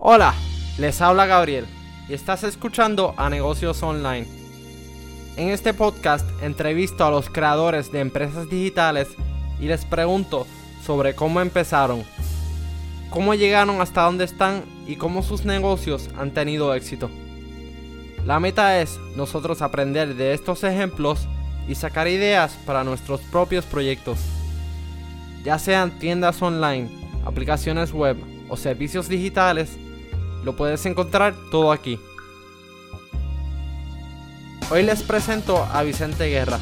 Hola, les habla Gabriel y estás escuchando a Negocios Online. En este podcast entrevisto a los creadores de empresas digitales y les pregunto sobre cómo empezaron, cómo llegaron hasta donde están y cómo sus negocios han tenido éxito. La meta es nosotros aprender de estos ejemplos y sacar ideas para nuestros propios proyectos, ya sean tiendas online, aplicaciones web o servicios digitales lo puedes encontrar todo aquí. Hoy les presento a Vicente Guerra,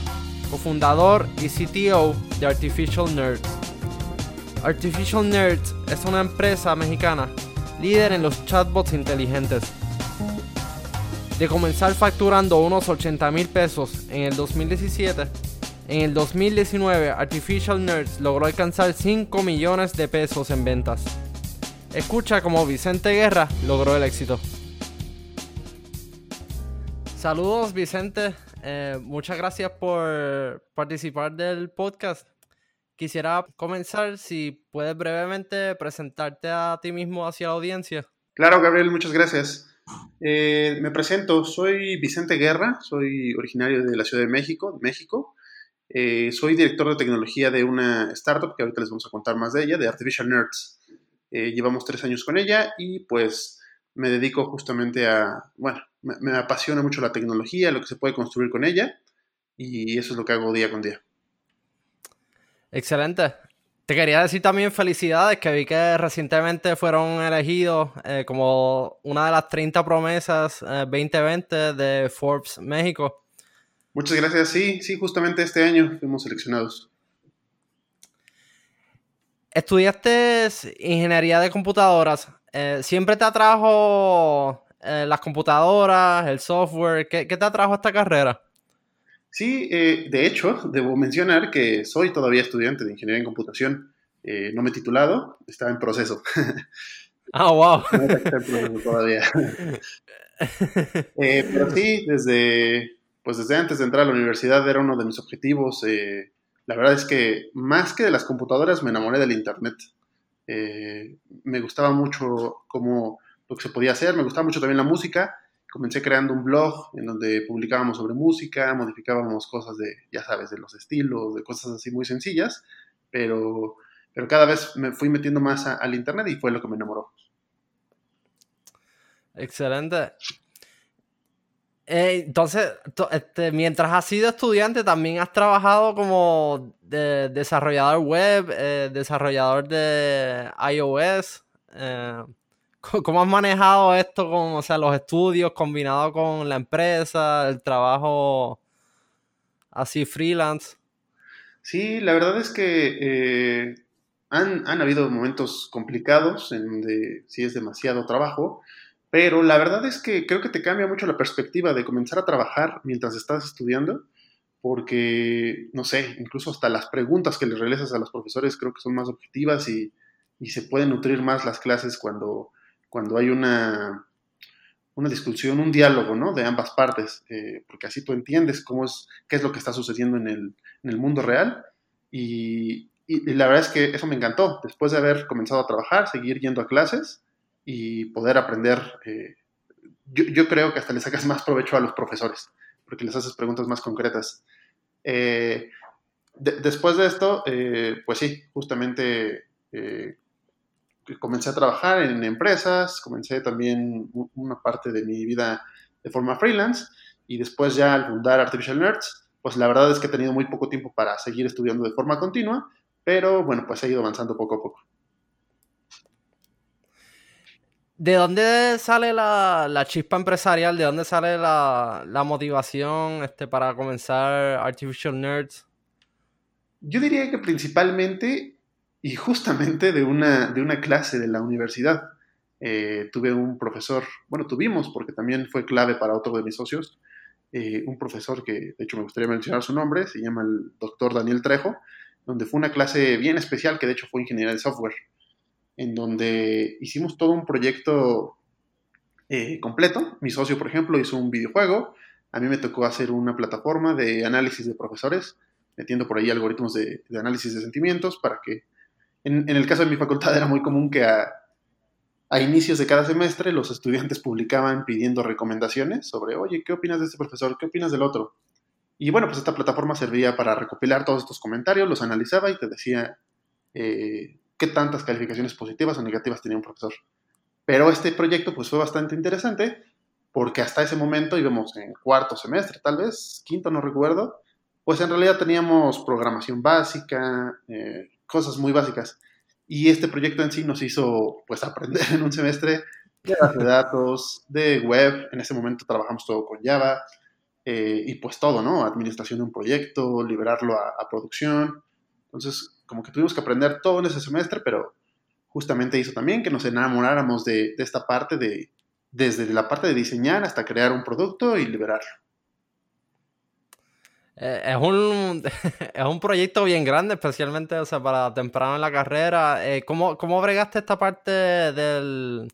cofundador y CTO de Artificial Nerds. Artificial Nerds es una empresa mexicana líder en los chatbots inteligentes. De comenzar facturando unos 80 mil pesos en el 2017, en el 2019 Artificial Nerds logró alcanzar 5 millones de pesos en ventas. Escucha cómo Vicente Guerra logró el éxito. Saludos Vicente, eh, muchas gracias por participar del podcast. Quisiera comenzar si puedes brevemente presentarte a ti mismo hacia la audiencia. Claro, Gabriel, muchas gracias. Eh, me presento, soy Vicente Guerra, soy originario de la Ciudad de México, México. Eh, soy director de tecnología de una startup que ahorita les vamos a contar más de ella, de Artificial Nerds. Eh, llevamos tres años con ella y pues me dedico justamente a, bueno, me, apasiona mucho la tecnología, lo que se puede construir con ella y eso es lo que hago día con día. Excelente. Te quería decir también felicidades, que vi que recientemente fueron elegidos eh, como una de las 30 promesas 2020 eh, de Forbes México. Muchas gracias, sí, sí, justamente este año fuimos seleccionados. Estudiaste ingeniería de computadoras. Eh, ¿Siempre te atrajo eh, las computadoras, el software? ¿Qué, te atrajo esta carrera? Sí, eh, de hecho, debo mencionar que soy todavía estudiante de ingeniería en computación. no me he titulado, está en proceso. Ah, wow. No está en proceso todavía. pero sí, desde, pues desde antes de entrar a la universidad era uno de mis objetivos la verdad es que más que de las computadoras me enamoré del Internet. Eh, me gustaba mucho cómo lo que se podía hacer, me gustaba mucho también la música. Comencé creando un blog en donde publicábamos sobre música, modificábamos cosas de, ya sabes, de los estilos, de cosas así muy sencillas, pero, pero cada vez me fui metiendo más al Internet y fue lo que me enamoró. Excelente. Eh, entonces, este, mientras has sido estudiante, también has trabajado como desarrollador web, eh, desarrollador de iOS. Eh, ¿Cómo has manejado esto con o sea, los estudios combinado con la empresa, el trabajo así freelance? Sí, la verdad es que han, han habido momentos complicados en donde sí es demasiado trabajo. Pero la verdad es que creo que te cambia mucho la perspectiva de comenzar a trabajar mientras estás estudiando, porque, no sé, incluso hasta las preguntas que les realizas a los profesores creo que son más objetivas y, se pueden nutrir más las clases cuando, cuando hay una, una discusión, un diálogo, ¿no? De ambas partes, eh, porque así tú entiendes cómo es, qué es lo que está sucediendo en el, en el mundo real. Y, y, la verdad es que eso me encantó. Después de haber comenzado a trabajar, seguir yendo a clases, y poder aprender. Eh, yo, creo que hasta le sacas más provecho a los profesores, porque les haces preguntas más concretas. Eh, después de esto, eh, pues sí, justamente comencé a trabajar en empresas, comencé también una parte de mi vida de forma freelance y después ya al fundar Artificial Nerds, pues la verdad es que he tenido muy poco tiempo para seguir estudiando de forma continua, pero bueno, pues he ido avanzando poco a poco. ¿De dónde sale la, chispa empresarial? ¿De dónde sale la, motivación este, para comenzar Artificial Nerds? Yo diría que principalmente y justamente de una, de una clase de la universidad. Eh, tuve un profesor, bueno, tuvimos porque también fue clave para otro de mis socios, eh, un profesor que de hecho me gustaría mencionar su nombre, se llama el doctor Daniel Trejo, donde fue una clase bien especial que de hecho fue ingeniería de software en donde hicimos todo un proyecto eh, completo. Mi socio, por ejemplo, hizo un videojuego. A mí me tocó hacer una plataforma de análisis de profesores, metiendo por ahí algoritmos de, análisis de sentimientos para que, en, el caso de mi facultad era muy común que a, a inicios de cada semestre los estudiantes publicaban pidiendo recomendaciones sobre, oye, ¿qué opinas de este profesor? ¿Qué opinas del otro? Y bueno, pues esta plataforma servía para recopilar todos estos comentarios, los analizaba y te decía eh, qué tantas calificaciones positivas o negativas tenía un profesor. Pero este proyecto pues fue bastante interesante porque hasta ese momento íbamos en cuarto semestre, tal vez, quinto, no recuerdo, pues en realidad teníamos programación básica, eh, cosas muy básicas. Y este proyecto en sí nos hizo pues aprender en un semestre de datos, de web, en ese momento trabajamos todo con Java, eh, y pues todo, ¿no? Administración de un proyecto, liberarlo a, producción. Entonces, como que tuvimos que aprender todo en ese semestre, pero justamente hizo también que nos enamoráramos de, esta parte de, desde la parte de diseñar hasta crear un producto y liberarlo. Eh, es, un, es un proyecto bien grande, especialmente o sea, para temprano en la carrera. Eh, ¿cómo, ¿Cómo bregaste esta parte del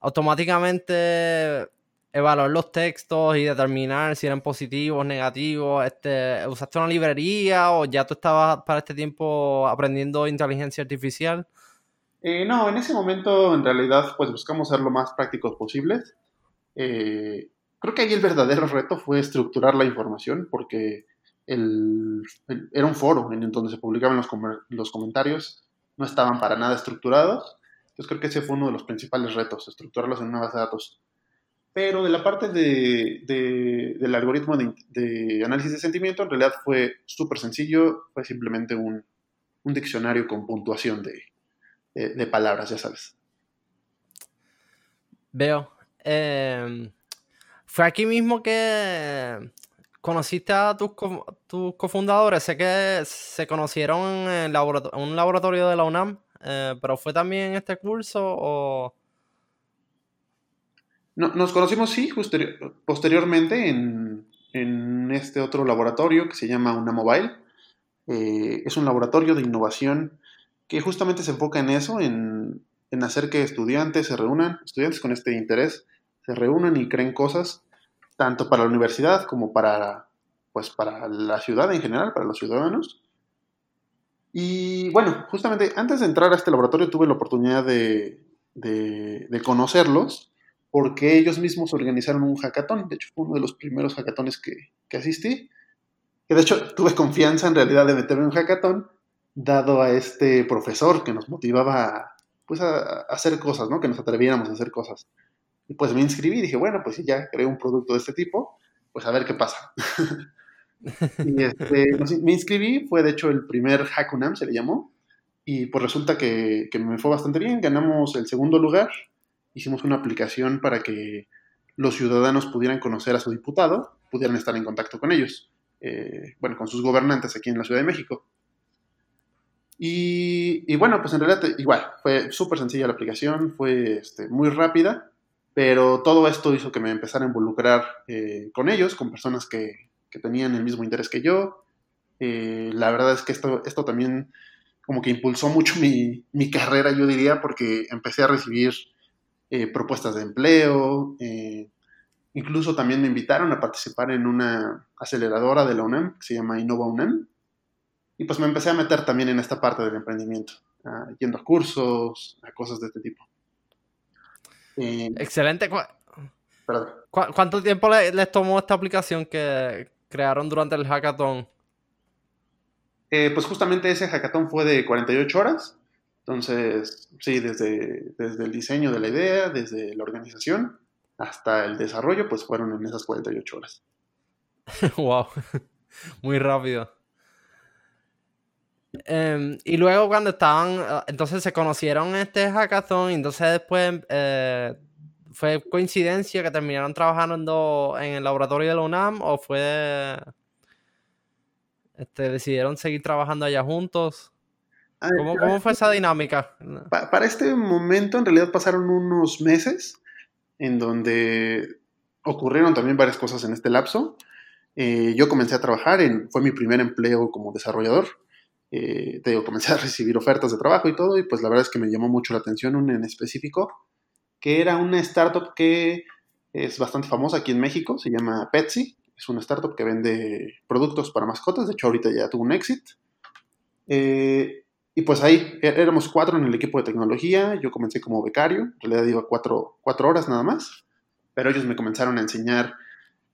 automáticamente evaluar los textos y determinar si eran positivos, negativos? Este, ¿Usaste una librería o ya tú estabas para este tiempo aprendiendo inteligencia artificial? Eh, no, en ese momento en realidad pues buscamos ser lo más prácticos posibles. Eh, creo que ahí el verdadero reto fue estructurar la información porque era un foro en donde se publicaban los, los comentarios, no estaban para nada estructurados. Entonces creo que ese fue uno de los principales retos, estructurarlos en una base de datos. Pero de la parte de, del algoritmo de, análisis de sentimiento, en realidad fue súper sencillo, fue simplemente un, un diccionario con puntuación de, palabras, ya sabes. Veo. Em, fue aquí mismo que conociste a tus, tus cofundadores. Sé que se conocieron en, un laboratorio de la UNAM, eh, pero ¿fue también en este curso o...? Nos conocimos, sí, posteriormente en, este otro laboratorio que se llama UNAMobile. Eh, es un laboratorio de innovación que justamente se enfoca en eso, en, hacer que estudiantes se reúnan, estudiantes con este interés, se reúnan y creen cosas, tanto para la universidad como para, pues, para la ciudad en general, para los ciudadanos. Y bueno, justamente antes de entrar a este laboratorio tuve la oportunidad de, conocerlos porque ellos mismos organizaron un hackathon. De hecho, fue uno de los primeros hackatones que, que asistí. Que de hecho tuve confianza en realidad de meterme en un hackathon dado a este profesor que nos motivaba pues, a, hacer cosas, ¿no? Que nos atreviéramos a hacer cosas. Y pues me inscribí y dije, bueno, pues si ya creé un producto de este tipo, pues a ver qué pasa. y este, me inscribí, fue de hecho el primer Hackunam, se le llamó, y pues resulta que, que, me fue bastante bien, ganamos el segundo lugar, hicimos una aplicación para que los ciudadanos pudieran conocer a su diputado, pudieran estar en contacto con ellos, eh, bueno, con sus gobernantes aquí en la Ciudad de México. Y, bueno, pues en realidad igual, fue súper sencilla la aplicación, fue este, muy rápida, pero todo esto hizo que me empezara a involucrar eh, con ellos, con personas que, tenían el mismo interés que yo. Eh, la verdad es que esto, esto también como que impulsó mucho mi carrera, yo diría, porque empecé a recibir eh, propuestas de empleo, incluso también me invitaron a participar en una aceleradora de la UNAM que se llama Innova UNAM y pues me empecé a meter también en esta parte del emprendimiento, yendo a cursos, a cosas de este tipo. Excelente. ¿Cuánto tiempo les, tomó esta aplicación que crearon durante el hackathon? Eh, pues justamente ese hackathon fue de 48 horas. Entonces, sí, desde, desde el diseño de la idea, desde la organización hasta el desarrollo, pues fueron en esas 48 horas. wow, muy rápido. Em, y luego cuando estaban, ah, entonces se conocieron este hackathon, y entonces después eh, fue coincidencia que terminaron trabajando en el laboratorio de la UNAM o fue, este, decidieron seguir trabajando allá juntos. Ah, ¿Cómo, ¿Cómo, fue esa dinámica? para este momento en realidad pasaron unos meses en donde ocurrieron también varias cosas en este lapso. Eh, yo comencé a trabajar, en, fue mi primer empleo como desarrollador eh, te digo, comencé a recibir ofertas de trabajo y todo, y pues la verdad es que me llamó mucho la atención un en específico, que era una startup que es bastante famosa aquí en México, se llama Petsy, es una startup que vende productos para mascotas, de hecho ahorita ya tuvo un exit. Eh, y pues ahí é- éramos cuatro en el equipo de tecnología. Yo comencé como becario, en realidad iba cuatro, cuatro horas nada más, pero ellos me comenzaron a enseñar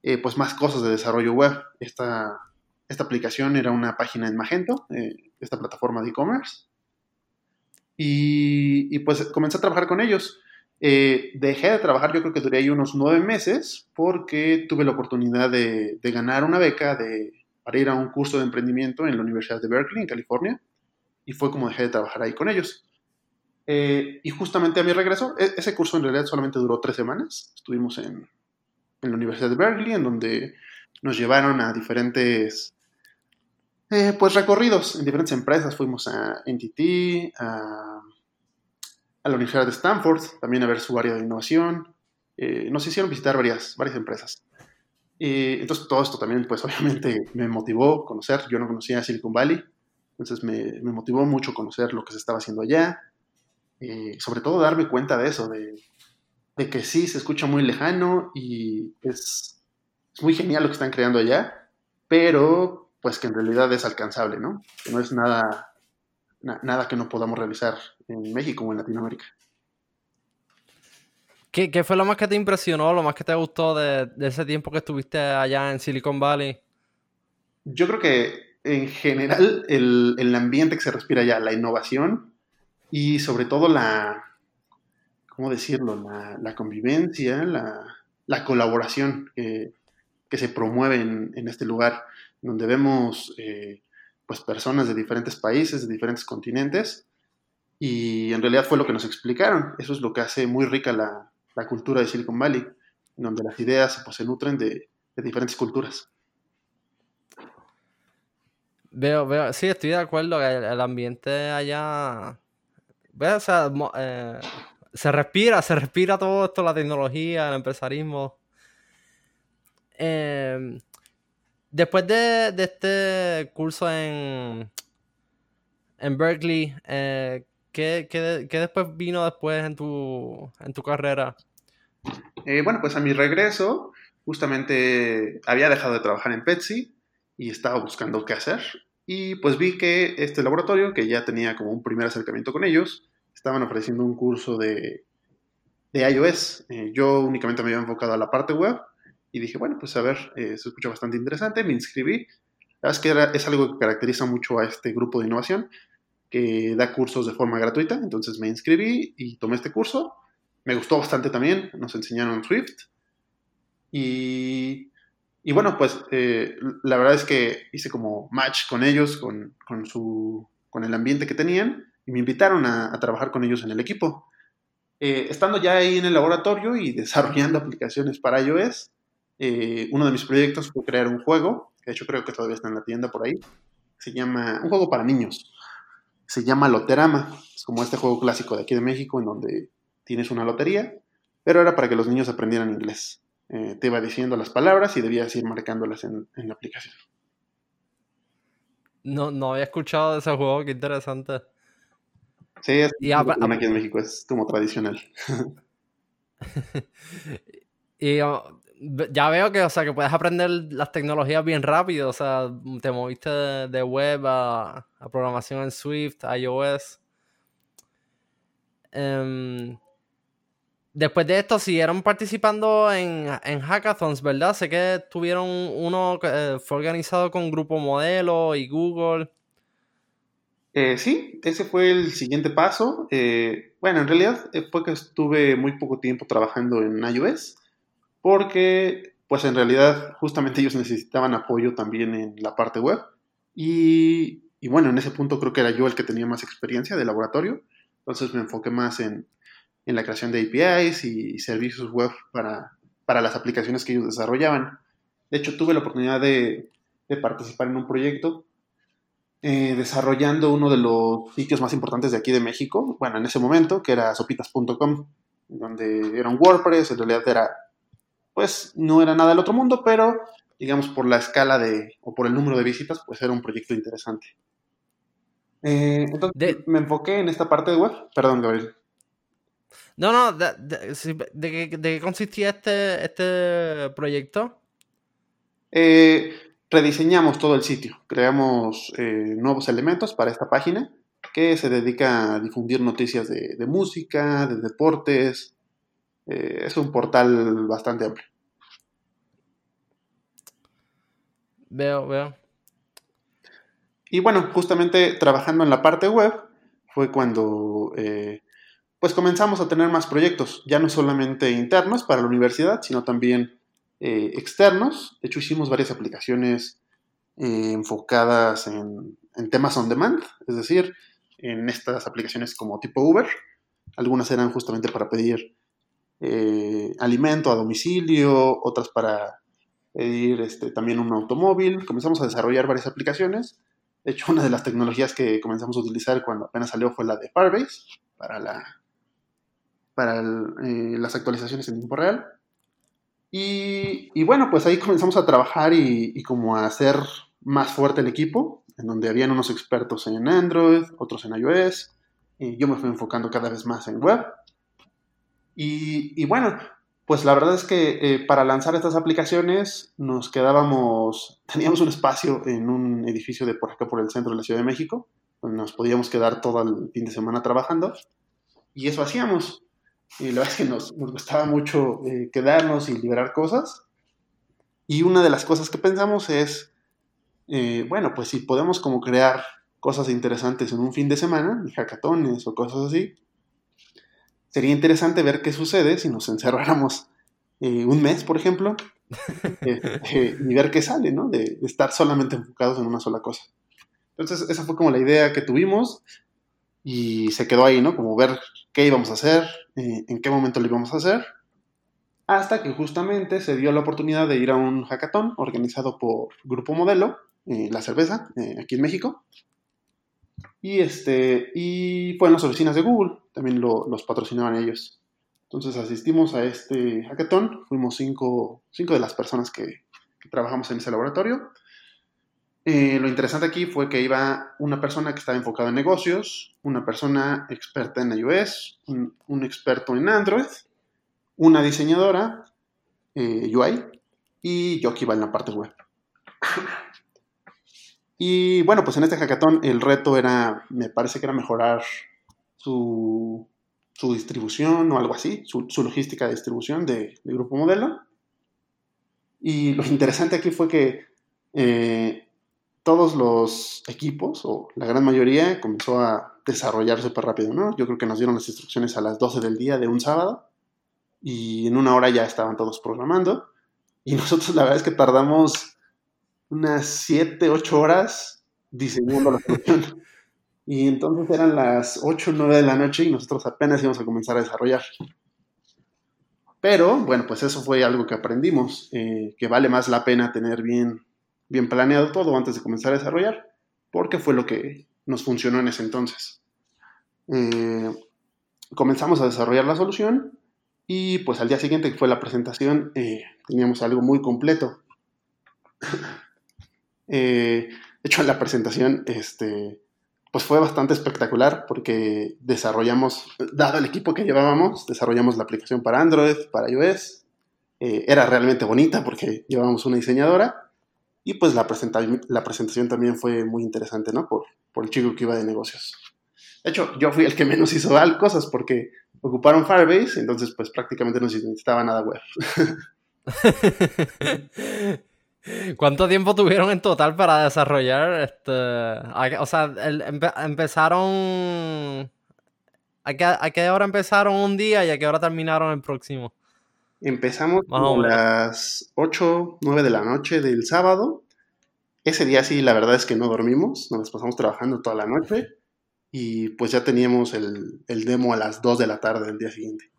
eh, pues más cosas de desarrollo web. Esta, esta aplicación era una página en Magento, eh, esta plataforma de e-commerce. Y, y, pues comencé a trabajar con ellos. Eh, dejé de trabajar, yo creo que duré ahí unos nueve meses, porque tuve la oportunidad de, de ganar una beca de, para ir a un curso de emprendimiento en la Universidad de Berkeley, en California y fue como dejé de trabajar ahí con ellos. Eh, y justamente a mi regreso, e ese curso en realidad solamente duró tres semanas. Estuvimos en, en, la Universidad de Berkeley, en donde nos llevaron a diferentes eh, pues recorridos en diferentes empresas. Fuimos a NTT, a, a, la Universidad de Stanford, también a ver su área de innovación. Eh, nos hicieron visitar varias, varias empresas. Y entonces todo esto también, pues obviamente me motivó a conocer. Yo no conocía Silicon Valley, entonces me, me, motivó mucho conocer lo que se estaba haciendo allá, eh, sobre todo darme cuenta de eso, de, de, que sí, se escucha muy lejano y es, es, muy genial lo que están creando allá, pero pues que en realidad es alcanzable, ¿no? Que no es nada, na, nada que no podamos realizar en México o en Latinoamérica. ¿Qué, ¿Qué, fue lo más que te impresionó, lo más que te gustó de, de ese tiempo que estuviste allá en Silicon Valley? Yo creo que en general el, el, ambiente que se respira allá, la innovación y sobre todo la, ¿cómo decirlo? La, convivencia, la, la colaboración que, que, se promueve en, en, este lugar, donde vemos eh, pues personas de diferentes países, de diferentes continentes, y en realidad fue lo que nos explicaron. Eso es lo que hace muy rica la, la cultura de Silicon Valley, donde las ideas pues, se nutren de, de diferentes culturas. Veo, veo, sí, estoy de acuerdo que el, ambiente allá, veo, o sea, eh, se respira, se respira todo esto, la tecnología, el empresarismo. Eh, después de, de, este curso en, en Berkeley, eh, ¿qué, qué, ¿qué, después vino después en tu, en tu carrera? Eh, bueno, pues a mi regreso, justamente había dejado de trabajar en Pepsi y estaba buscando qué hacer. Y pues vi que este laboratorio, que ya tenía como un primer acercamiento con ellos, estaban ofreciendo un curso de, de iOS. Eh, yo únicamente me había enfocado a la parte web y dije, bueno, pues a ver, eh, se escucha bastante interesante, me inscribí. La es que es algo que caracteriza mucho a este grupo de innovación, que da cursos de forma gratuita. Entonces me inscribí y tomé este curso. Me gustó bastante también, nos enseñaron Swift. Y y bueno, pues eh, la verdad es que hice como match con ellos, con, con, su, con el ambiente que tenían, y me invitaron a, trabajar con ellos en el equipo. Eh, estando ya ahí en el laboratorio y desarrollando aplicaciones para iOS, eh, uno de mis proyectos fue crear un juego, que de hecho creo que todavía está en la tienda por ahí, se llama, un juego para niños, se llama Loterama, es como este juego clásico de aquí de México en donde tienes una lotería, pero era para que los niños aprendieran inglés eh, te iba diciendo las palabras y debías ir marcándolas en, en, la aplicación. No, no había escuchado de ese juego, qué interesante. Sí, es y aquí en México, es como tradicional. y uh, ya veo que, o sea, que puedes aprender las tecnologías bien rápido, o sea, te moviste de, de web a, a, programación en Swift, iOS. Um, Después de esto siguieron participando en, en hackathons, ¿verdad? Sé que tuvieron uno que eh, fue organizado con Grupo Modelo y Google. Eh, sí, ese fue el siguiente paso. Eh, bueno, en realidad fue que estuve muy poco tiempo trabajando en iOS, porque pues en realidad justamente ellos necesitaban apoyo también en la parte web. Y, y bueno, en ese punto creo que era yo el que tenía más experiencia de laboratorio, entonces me enfoqué más en, en la creación de APIs y servicios web para, para las aplicaciones que ellos desarrollaban. De hecho, tuve la oportunidad de, de participar en un proyecto eh, desarrollando uno de los sitios más importantes de aquí de México, bueno, en ese momento, que era sopitas.com, donde era un WordPress, en realidad era, pues, no era nada del otro mundo, pero, digamos, por la escala de, o por el número de visitas, pues era un proyecto interesante. Eh, entonces, de... me enfoqué en esta parte de web. Perdón, Gabriel. No, no, ¿de, de, de, qué, de qué consistía este, este proyecto? Eh, rediseñamos todo el sitio, creamos eh, nuevos elementos para esta página que se dedica a difundir noticias de, música, de deportes. Eh, es un portal bastante amplio. Veo, veo. Y bueno, justamente trabajando en la parte web fue cuando eh, pues comenzamos a tener más proyectos, ya no solamente internos para la universidad, sino también eh, externos. De hecho, hicimos varias aplicaciones eh, enfocadas en, temas on demand, es decir, en estas aplicaciones como tipo Uber. Algunas eran justamente para pedir eh, alimento a domicilio, otras para pedir este, también un automóvil. Comenzamos a desarrollar varias aplicaciones. De hecho, una de las tecnologías que comenzamos a utilizar cuando apenas salió fue la de Firebase para la para eh, las actualizaciones en tiempo real. Y, bueno, pues ahí comenzamos a trabajar y, como a hacer más fuerte el equipo, en donde habían unos expertos en Android, otros en iOS, y yo me fui enfocando cada vez más en web. Y, bueno, pues la verdad es que eh, para lanzar estas aplicaciones nos quedábamos, teníamos un espacio en un edificio de por acá por el centro de la Ciudad de México, donde nos podíamos quedar todo el fin de semana trabajando, y eso hacíamos. Y la verdad es que nos, gustaba mucho eh, quedarnos y liberar cosas. Y una de las cosas que pensamos es, eh, bueno, pues si podemos como crear cosas interesantes en un fin de semana, hackatones o cosas así, sería interesante ver qué sucede si nos encerráramos eh, un mes, por ejemplo, y ver qué sale, ¿no? De, de, estar solamente enfocados en una sola cosa. Entonces, esa fue como la idea que tuvimos y se quedó ahí, ¿no? Como ver qué íbamos a hacer, eh, en qué momento lo íbamos a hacer, hasta que justamente se dio la oportunidad de ir a un hackathon organizado por Grupo Modelo, eh, La Cerveza, eh, aquí en México. Y, este, y fue en las oficinas de Google, también los patrocinaban ellos. Entonces asistimos a este hackathon, fuimos cinco, cinco de las personas que, que trabajamos en ese laboratorio. Eh, lo interesante aquí fue que iba una persona que estaba enfocada en negocios, una persona experta en iOS, un, experto en Android, una diseñadora eh, UI y yo que iba en la parte web. y bueno, pues en este hackathon el reto era, me parece que era mejorar su, distribución o algo así, su, logística de distribución de, grupo modelo. Y lo interesante aquí fue que eh, todos los equipos, o la gran mayoría, comenzó a desarrollar súper rápido, ¿no? Yo creo que nos dieron las instrucciones a las 12 del día de un sábado y en una hora ya estaban todos programando. Y nosotros la verdad es que tardamos unas 7, 8 horas diseñando la solución. Y entonces eran las 8 o 9 de la noche y nosotros apenas íbamos a comenzar a desarrollar. Pero bueno, pues eso fue algo que aprendimos, eh, que vale más la pena tener bien bien planeado todo antes de comenzar a desarrollar, porque fue lo que nos funcionó en ese entonces. Eh, comenzamos a desarrollar la solución y pues al día siguiente que fue la presentación eh, teníamos algo muy completo. Eh, de hecho, la presentación este, pues fue bastante espectacular porque desarrollamos, dado el equipo que llevábamos, desarrollamos la aplicación para Android, para iOS. era realmente bonita porque llevábamos una diseñadora y pues la, la presentación también fue muy interesante, ¿no? Por, por el chico que iba de negocios. De hecho, yo fui el que menos hizo cosas porque ocuparon Firebase, entonces pues prácticamente no necesitaba nada web. ¿Cuánto tiempo tuvieron en total para desarrollar este? O sea, empezaron. ¿A qué, ¿A qué hora empezaron un día y a qué hora terminaron el próximo? Empezamos a las 8, 9 de la noche del sábado. Ese día sí, la verdad es que no dormimos, nos pasamos trabajando toda la noche y pues ya teníamos el, demo a las 2 de la tarde del día siguiente.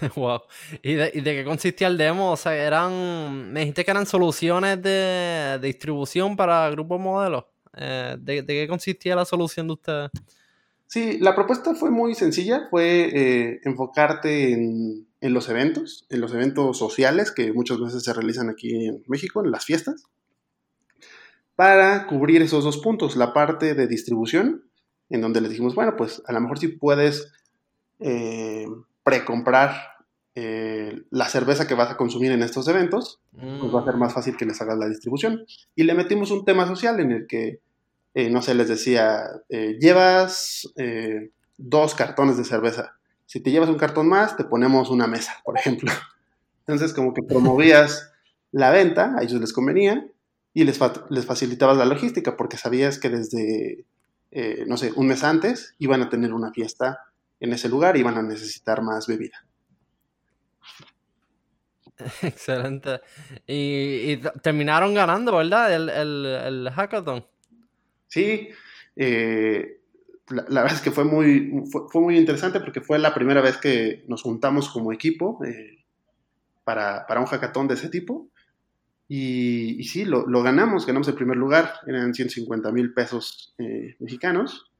Wow. ¿Y de, qué consistía el demo? O sea, eran. Me dijiste que eran soluciones de, distribución para grupos modelos. Eh, ¿de, qué consistía la solución de ustedes? Sí, la propuesta fue muy sencilla. Fue eh, enfocarte en en los eventos, en los eventos sociales que muchas veces se realizan aquí en México, en las fiestas, para cubrir esos dos puntos, la parte de distribución, en donde les dijimos, bueno, pues a lo mejor si puedes eh, precomprar eh, la cerveza que vas a consumir en estos eventos, pues va a ser más fácil que les hagas la distribución. Y le metimos un tema social en el que eh, no sé, les decía, eh, llevas eh, dos cartones de cerveza. Si te llevas un cartón más, te ponemos una mesa, por ejemplo. Entonces, como que promovías la venta, a ellos les convenía, y les, les facilitabas la logística, porque sabías que desde, no sé, un mes antes iban a tener una fiesta en ese lugar y iban a necesitar más bebida. Excelente. Y, terminaron ganando, ¿verdad? El, el, hackathon. Sí, eh, la, verdad es que fue muy, fue, muy interesante porque fue la primera vez que nos juntamos como equipo eh, para, un hackathon de ese tipo. Y, sí, lo, ganamos, ganamos el primer lugar, eran 150 mil pesos eh, mexicanos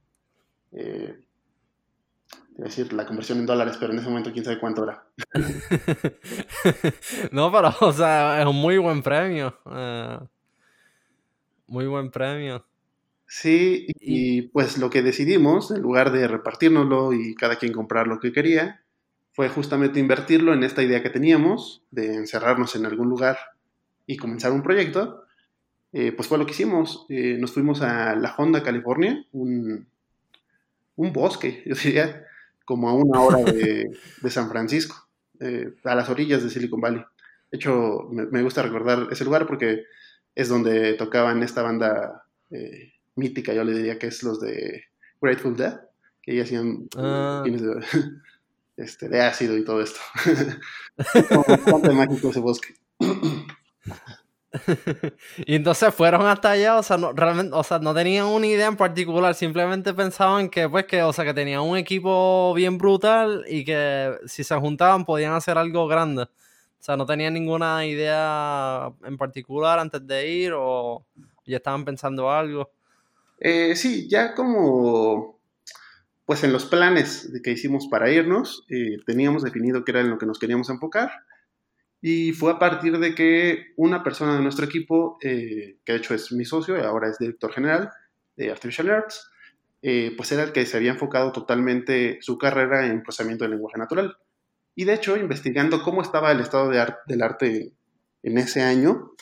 decir la conversión en dólares, pero en ese momento quién sabe cuánto era. no, pero, o sea, es un muy buen premio. Eh, muy buen premio. Sí, y, pues lo que decidimos, en lugar de repartirnoslo y cada quien comprar lo que quería, fue justamente invertirlo en esta idea que teníamos de encerrarnos en algún lugar y comenzar un proyecto. Eh, pues fue lo que hicimos. Eh, nos fuimos a La Honda, California, un, un bosque, yo diría, como a una hora de, San Francisco, eh, a las orillas de Silicon Valley. De hecho, me, gusta recordar ese lugar porque es donde tocaban esta banda eh, mítica, yo le diría que es los de Grateful Dead, que ya hacían ah. de, este, de ácido y todo esto. bastante mágico ese bosque. y entonces fueron hasta allá, o sea, no, realmente, o sea, no tenían una idea en particular, simplemente pensaban que, pues, que, o sea, que tenían un equipo bien brutal y que si se juntaban podían hacer algo grande. O sea, no tenían ninguna idea en particular antes de ir o ya estaban pensando algo. Eh, sí, ya como, pues en los planes que hicimos para irnos, eh, teníamos definido qué era en lo que nos queríamos enfocar y fue a partir de que una persona de nuestro equipo, eh, que de hecho es mi socio y ahora es director general de Artificial Arts, eh, pues era el que se había enfocado totalmente su carrera en procesamiento de lenguaje natural. Y de hecho, investigando cómo estaba el estado de del arte en ese año,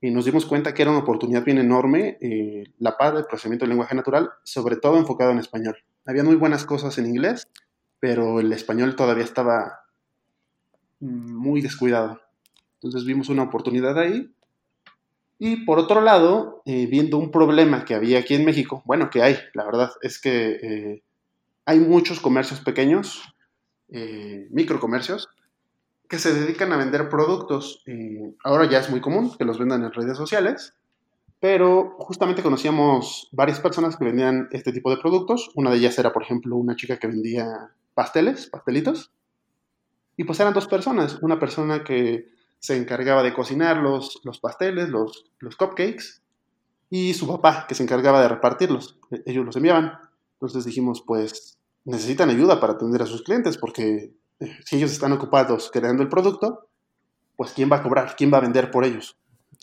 y nos dimos cuenta que era una oportunidad bien enorme eh, la parte del procesamiento del lenguaje natural, sobre todo enfocado en español. Había muy buenas cosas en inglés, pero el español todavía estaba muy descuidado. Entonces vimos una oportunidad ahí. Y por otro lado, eh, viendo un problema que había aquí en México, bueno, que hay, la verdad es que eh, hay muchos comercios pequeños, microcomercios, que se dedican a vender productos. ahora ya es muy común que los vendan en redes sociales, pero justamente conocíamos varias personas que vendían este tipo de productos. Una de ellas era, por ejemplo, una chica que vendía pasteles, pastelitos. Y pues eran dos personas, una persona que se encargaba de cocinar los, los pasteles, los, los cupcakes, y su papá, que se encargaba de repartirlos. E, ellos los enviaban. Entonces dijimos, pues necesitan ayuda para atender a sus clientes, porque eh, si ellos están ocupados creando el producto, pues ¿quién va a cobrar? ¿Quién va a vender por ellos?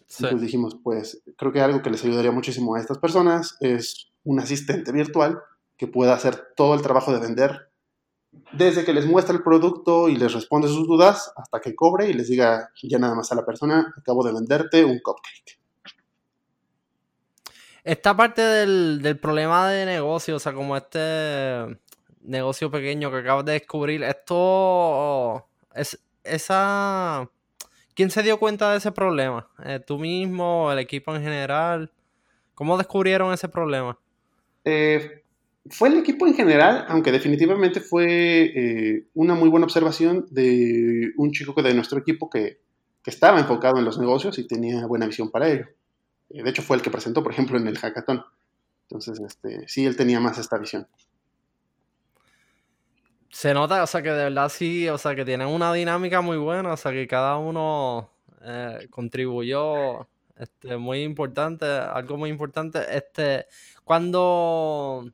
Entonces dijimos, pues creo que algo que les ayudaría muchísimo a estas personas es un asistente virtual que pueda hacer todo el trabajo de vender desde que les muestra el producto y les responde sus dudas hasta que cobre y les diga ya nada más a la persona, acabo de venderte un cupcake. Esta parte del, problema de negocio, o sea, como este negocio pequeño que acabas de descubrir, esto es esa... ¿Quién se dio cuenta de ese problema? Eh, ¿Tú mismo? ¿El equipo en general? ¿Cómo descubrieron ese problema? Eh, fue el equipo en general, aunque definitivamente fue eh, una muy buena observación de un chico de nuestro equipo que, estaba enfocado en los negocios y tenía buena visión para ello. De hecho, fue el que presentó, por ejemplo, en el hackathon. Entonces, este, sí, él tenía más esta visión. Se nota, o sea, que de verdad sí, o sea, que tienen una dinámica muy buena, o sea, que cada uno eh, contribuyó este, muy importante, algo muy importante. Este, cuando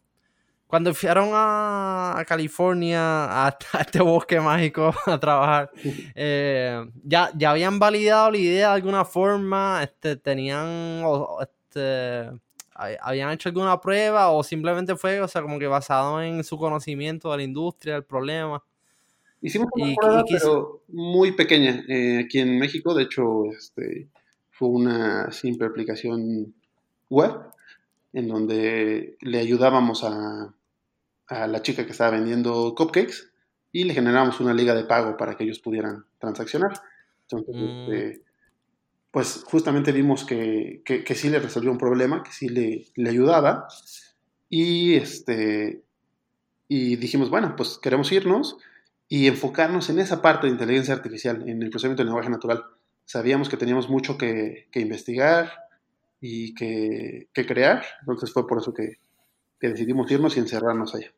cuando fueron a, California, a, este bosque mágico, a trabajar, eh, ya, ya habían validado la idea de alguna forma, este, tenían, este, habían hecho alguna prueba o simplemente fue, o sea, como que basado en su conocimiento de la industria, del problema. Hicimos una prueba, pero muy pequeña eh, aquí en México. De hecho, este, fue una simple aplicación web en donde le ayudábamos a, a la chica que estaba vendiendo cupcakes y le generamos una liga de pago para que ellos pudieran transaccionar. Entonces, Mm. este, pues justamente vimos que, que, sí le resolvió un problema, que sí le, le ayudaba. Y, este, y dijimos, bueno, pues queremos irnos y enfocarnos en esa parte de inteligencia artificial, en el procesamiento del lenguaje natural. Sabíamos que teníamos mucho que, que investigar y que, que crear, entonces fue por eso que, que decidimos irnos y encerrarnos allá.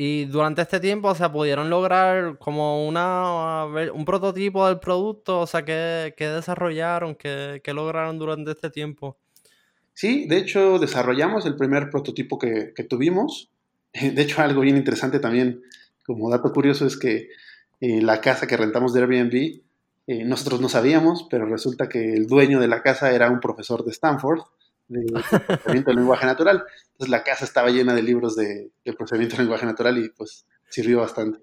Y durante este tiempo, o sea, pudieron lograr como una, un prototipo del producto, o sea, ¿qué, qué desarrollaron, qué, qué lograron durante este tiempo? Sí, de hecho desarrollamos el primer prototipo que, que tuvimos. De hecho, algo bien interesante también, como dato curioso, es que eh, la casa que rentamos de Airbnb, eh, nosotros no sabíamos, pero resulta que el dueño de la casa era un profesor de Stanford de procesamiento del lenguaje natural. Entonces la casa estaba llena de libros de, de procesamiento del lenguaje natural y pues sirvió bastante.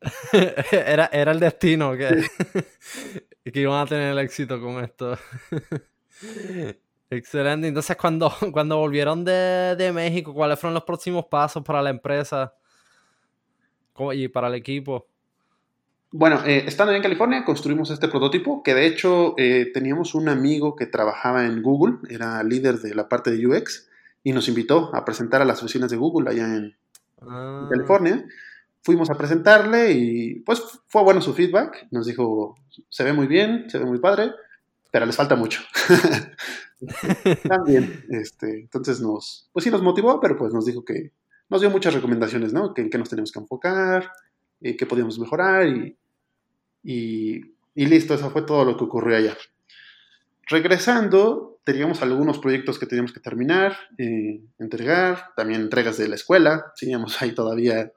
era, era el destino que, que iban a tener el éxito con esto. Excelente. Entonces, cuando, cuando volvieron de, de México, ¿cuáles fueron los próximos pasos para la empresa ¿Cómo- y para el equipo? Bueno, eh, estando en California construimos este prototipo, que de hecho eh, teníamos un amigo que trabajaba en Google, era líder de la parte de UX, y nos invitó a presentar a las oficinas de Google allá en, Ah, California. Fuimos a presentarle y pues fue bueno su feedback. Nos dijo, se ve muy bien, se ve muy padre, pero les falta mucho. También, este, entonces nos, pues sí nos motivó, pero pues nos dijo que nos dio muchas recomendaciones, ¿no? Que en qué nos teníamos que enfocar, eh, qué podíamos mejorar y, y, y listo, eso fue todo lo que ocurrió allá. Regresando, teníamos algunos proyectos que teníamos que terminar, eh, entregar, también entregas de la escuela, seguíamos ahí todavía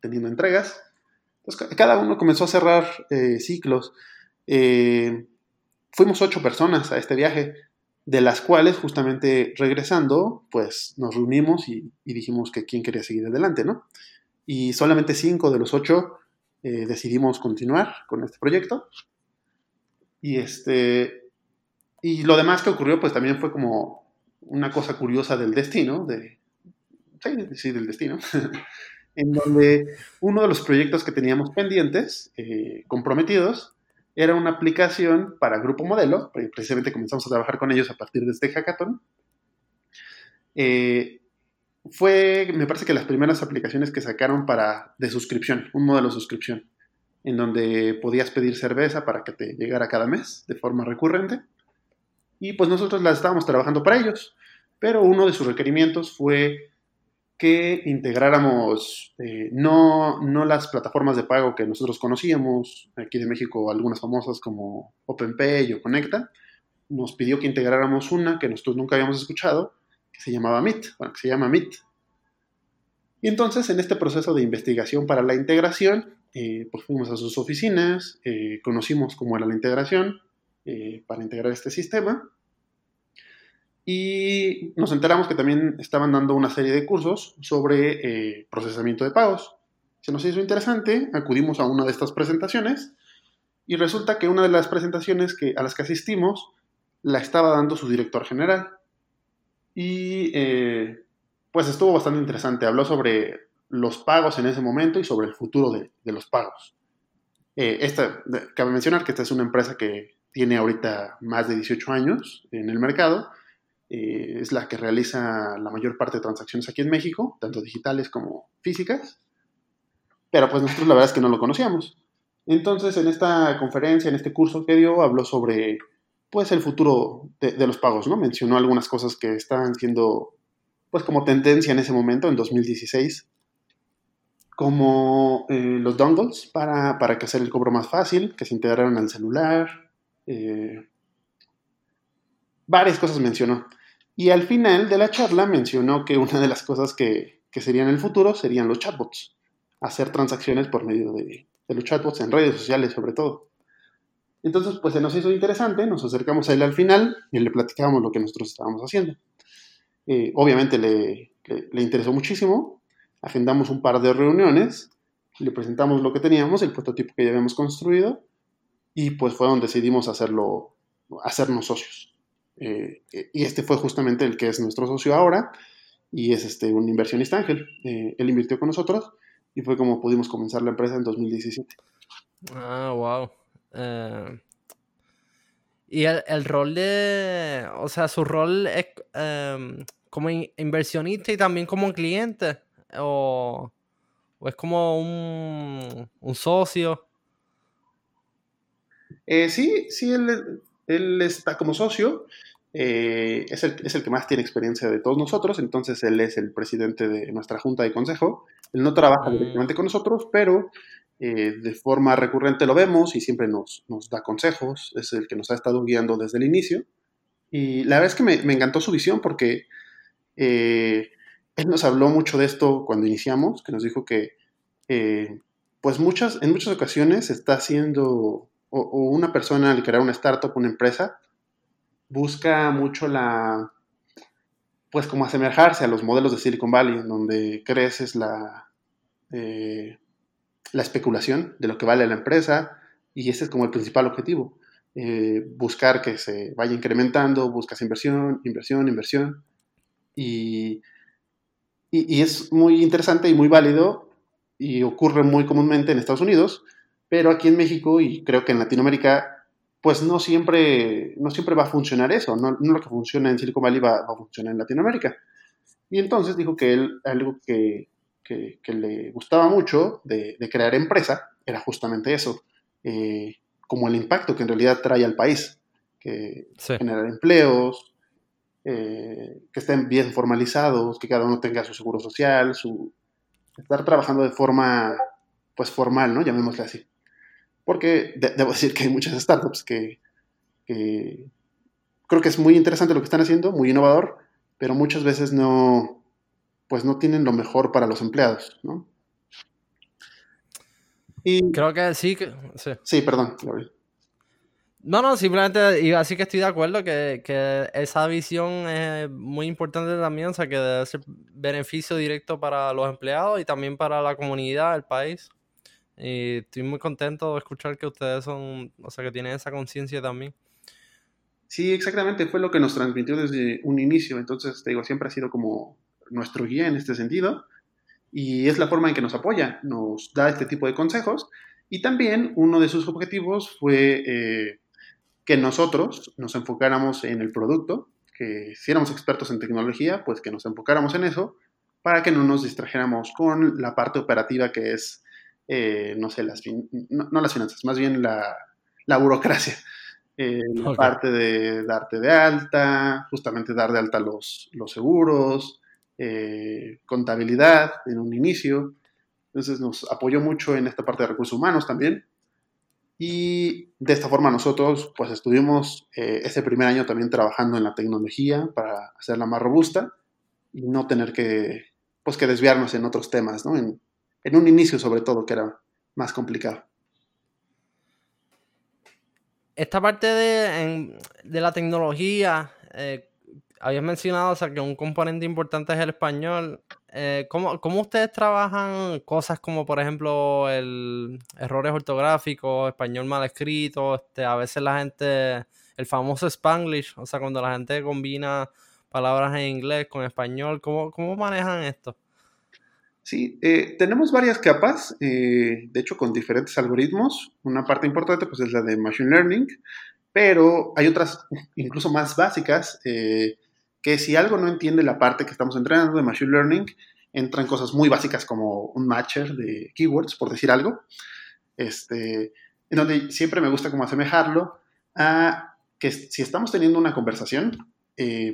teniendo entregas. Cada uno comenzó a cerrar eh, ciclos. Eh, fuimos ocho personas a este viaje, de las cuales justamente regresando, pues nos reunimos y, y dijimos que quién quería seguir adelante, ¿no? Y solamente cinco de los ocho eh, decidimos continuar con este proyecto. Y este, y lo demás que ocurrió, pues también fue como una cosa curiosa del destino, de, sí, del destino, en donde uno de los proyectos que teníamos pendientes, eh, comprometidos, era una aplicación para Grupo Modelo, pre- precisamente comenzamos a trabajar con ellos a partir de este hackathon. Eh, fue, me parece que las primeras aplicaciones que sacaron para de suscripción, un modelo de suscripción, en donde podías pedir cerveza para que te llegara cada mes de forma recurrente. Y pues nosotros las estábamos trabajando para ellos. Pero uno de sus requerimientos fue que integráramos eh, no, no las plataformas de pago que nosotros conocíamos, aquí de México algunas famosas como OpenPay o Conecta, nos pidió que integráramos una que nosotros nunca habíamos escuchado, se llamaba Meet, bueno, se llama Meet. Y entonces en este proceso de investigación para la integración, eh, pues fuimos a sus oficinas, eh, conocimos cómo era la integración eh, para integrar este sistema y nos enteramos que también estaban dando una serie de cursos sobre procesamiento de pagos. Se nos hizo interesante, acudimos a una de estas presentaciones y resulta que una de las presentaciones que, a las que asistimos la estaba dando su director general. Y eh, pues estuvo bastante interesante. Habló sobre los pagos en ese momento y sobre el futuro de, los pagos. Eh, esta, cabe mencionar que esta es una empresa que tiene ahorita más de 18 años en el mercado eh, es la que realiza la mayor parte de transacciones aquí en México, tanto digitales como físicas. Pero pues nosotros la verdad es que no lo conocíamos. Entonces en esta conferencia, en este curso que dio, habló sobre pues el futuro de, los pagos, ¿no? Mencionó algunas cosas que estaban siendo pues como tendencia en ese momento, en 2016, como eh, los dongles para, para que hacer el cobro más fácil, que se integraran al celular, eh, varias cosas mencionó. Y al final de la charla mencionó que una de las cosas que, que serían el futuro serían los chatbots. Hacer transacciones por medio de, de, los chatbots en redes sociales sobre todo. Entonces, pues se nos hizo interesante, nos acercamos a él al final y le platicábamos lo que nosotros estábamos haciendo. Eh, obviamente le, le, interesó muchísimo, agendamos un par de reuniones, le presentamos lo que teníamos, el prototipo que ya habíamos construido, y pues fue donde decidimos hacerlo, hacernos socios. eh, y este fue justamente el que es nuestro socio ahora y es este, un inversionista ángel. Eh, él invirtió con nosotros y fue como pudimos comenzar la empresa en 2017. Ah, wow. Eh, y el, rol de, o sea, su rol es em, como inversionista y también como cliente, o, es como un, un socio. sí, sí, él, él está como socio, eh, es, el, es, el, que más tiene experiencia de todos nosotros, entonces él es el presidente de nuestra junta de consejo. Él no trabaja mm. directamente con nosotros, pero eh, de forma recurrente lo vemos y siempre nos, nos, da consejos, es el que nos ha estado guiando desde el inicio. Y la verdad es que me, me encantó su visión porque eh, él nos habló mucho de esto cuando iniciamos, que nos dijo que pues muchas, en muchas ocasiones está haciendo o, una persona al crear una startup, una empresa, busca mucho la, pues como asemejarse a los modelos de Silicon Valley, en donde creces la, eh, la especulación de lo que vale la empresa y ese es como el principal objetivo. Eh, buscar que se vaya incrementando, buscas inversión, inversión, inversión. Y, y, es muy interesante y muy válido y ocurre muy comúnmente en Estados Unidos, pero aquí en México y creo que en Latinoamérica, pues no siempre, no siempre va a funcionar eso, no, lo que funciona en Silicon Valley va, a funcionar en Latinoamérica. Y entonces dijo que él, algo que, que, le gustaba mucho de, crear empresa era justamente eso, eh, como el impacto que en realidad trae al país, que generar empleos, eh, que estén bien formalizados, que cada uno tenga su seguro social, su estar trabajando de forma pues formal, ¿no? Llamémosle así. Porque debo decir que hay muchas startups que, creo que es muy interesante lo que están haciendo, muy innovador, pero muchas veces no, pues no tienen lo mejor para los empleados, ¿no? Y, creo que sí. Que, sí. perdón. No, no, simplemente y así que estoy de acuerdo que, que, esa visión es muy importante también, o sea, que debe ser beneficio directo para los empleados y también para la comunidad, el país. Y estoy muy contento de escuchar que ustedes son, o sea, que tienen esa conciencia también. Sí, exactamente, fue lo que nos transmitió desde un inicio. Entonces, te digo, siempre ha sido como nuestro guía en este sentido. Y es la forma en que nos apoya, nos da este tipo de consejos. Y también uno de sus objetivos fue eh, que nosotros nos enfocáramos en el producto, que si éramos expertos en tecnología, pues que nos enfocáramos en eso, para que no nos distrajéramos con la parte operativa que es eh, no sé, las no, las finanzas, más bien la, burocracia. Eh, la parte de darte de alta, justamente dar de alta los, los seguros, eh, contabilidad en un inicio. Entonces nos apoyó mucho en esta parte de recursos humanos también. Y de esta forma nosotros pues estuvimos ese primer año también trabajando en la tecnología para hacerla más robusta y no tener que, pues, que desviarnos en otros temas, ¿no? En, en un inicio sobre todo, que era más complicado. Esta parte de, la tecnología, eh, habías mencionado o sea, que un componente importante es el español. Eh, ¿cómo, ustedes trabajan cosas como, por ejemplo, el errores ortográficos, español mal escrito? Este, a veces la gente, el famoso spanglish, o sea, cuando la gente combina palabras en inglés con español, ¿cómo, cómo manejan esto? Sí, eh, tenemos varias capas, eh, de hecho con diferentes algoritmos. Una parte importante pues es la de Machine Learning, pero hay otras incluso más básicas eh, que si algo no entiende la parte que estamos entrenando de Machine Learning, entran cosas muy básicas como un matcher de keywords, por decir algo, este, en donde siempre me gusta como asemejarlo a que si estamos teniendo una conversación,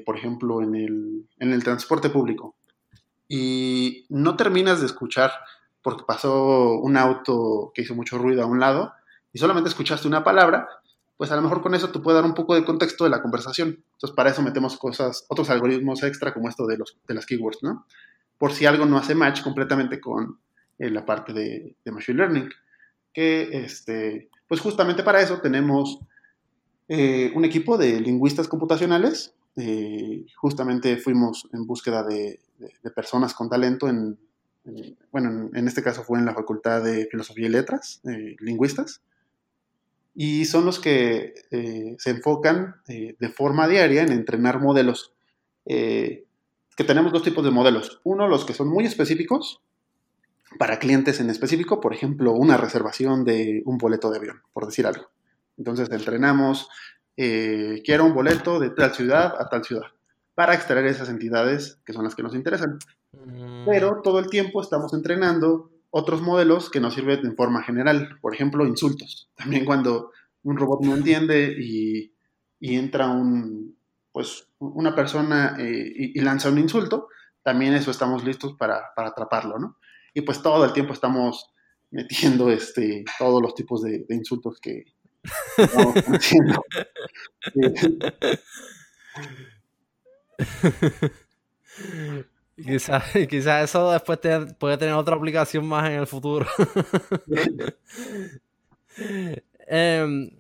por ejemplo, en el, en el transporte público, y no terminas de escuchar porque pasó un auto que hizo mucho ruido a un lado y solamente escuchaste una palabra, pues a lo mejor con eso te puede dar un poco de contexto de la conversación. Entonces para eso metemos cosas, otros algoritmos extra como esto de, los, de las keywords, ¿no? Por si algo no hace match completamente con eh, la parte de, Machine Learning. Que, este, pues justamente para eso tenemos eh, un equipo de lingüistas computacionales. Eh, justamente fuimos en búsqueda de de, personas con talento en, bueno, en, este caso fue en la Facultad de Filosofía y Letras, lingüistas, y son los que eh, se enfocan eh, de forma diaria en entrenar modelos. Eh, que tenemos dos tipos de modelos. Uno, los que son muy específicos para clientes en específico, por ejemplo, una reservación de un boleto de avión, por decir algo. Entonces entrenamos, quiero un boleto de tal ciudad a tal ciudad, para extraer esas entidades que son las que nos interesan. Mm. Pero todo el tiempo estamos entrenando otros modelos que nos sirven en forma general, por ejemplo, insultos. También cuando un robot no entiende y, entra un, pues, una persona eh, y, lanza un insulto, también eso estamos listos para, atraparlo, ¿no? Y pues todo el tiempo estamos metiendo este, todos los tipos de, insultos que estamos haciendo. Quizás quizá eso después puede tener otra aplicación más en el futuro. Em,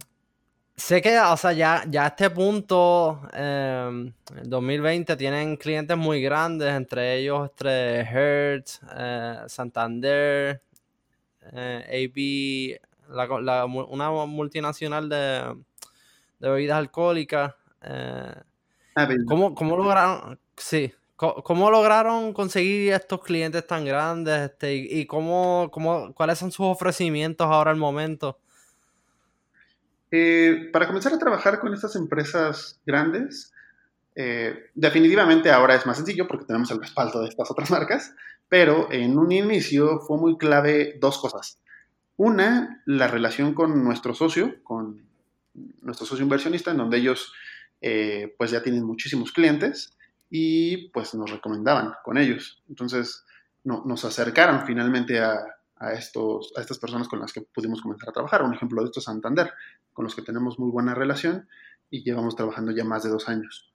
sé que, o sea, ya, ya a este punto, em, en 2020, tienen clientes muy grandes, entre ellos entre Hertz, eh, Santander, eh, AB, una multinacional de, de bebidas alcohólicas. Eh, ¿cómo, ¿Cómo lograron? Sí. ¿Cómo, lograron conseguir estos clientes tan grandes? Este, y, cómo, cómo, cuáles son sus ofrecimientos ahora al momento? Eh, para comenzar a trabajar con estas empresas grandes, eh, definitivamente ahora es más sencillo porque tenemos el respaldo de estas otras marcas, pero en un inicio fue muy clave dos cosas. Una, la relación con nuestro socio, con nuestro socio inversionista, en donde ellos eh, pues ya tienen muchísimos clientes y pues nos recomendaban con ellos. Entonces no, nos acercaron finalmente a, a, estos, a estas personas con las que pudimos comenzar a trabajar. Un ejemplo de esto es Santander, con los que tenemos muy buena relación y llevamos trabajando ya más de dos años.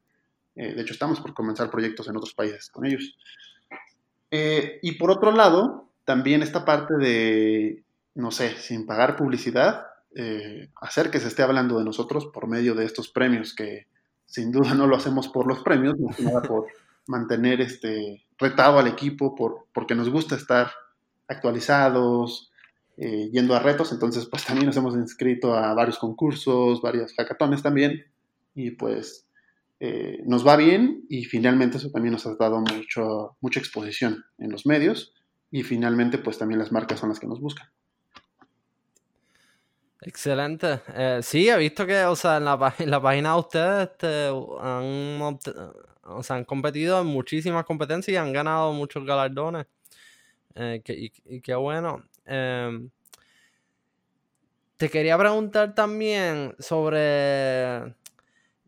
Eh, de hecho, estamos por comenzar proyectos en otros países con ellos. Eh, y por otro lado, también esta parte de, no sé, sin pagar publicidad, eh, hacer que se esté hablando de nosotros por medio de estos premios que, sin duda no lo hacemos por los premios, sino por mantener este retado al equipo, por, porque nos gusta estar actualizados, eh, yendo a retos, entonces pues también nos hemos inscrito a varios concursos, varios hackatones también, y pues eh, nos va bien y finalmente eso también nos ha dado mucho, mucha exposición en los medios y finalmente pues también las marcas son las que nos buscan. Excelente. Eh, sí, he visto que, o sea, en la, página de ustedes este, han, o sea, han competido en muchísimas competencias y han ganado muchos galardones. Eh, y, qué bueno. Em, te quería preguntar también sobre.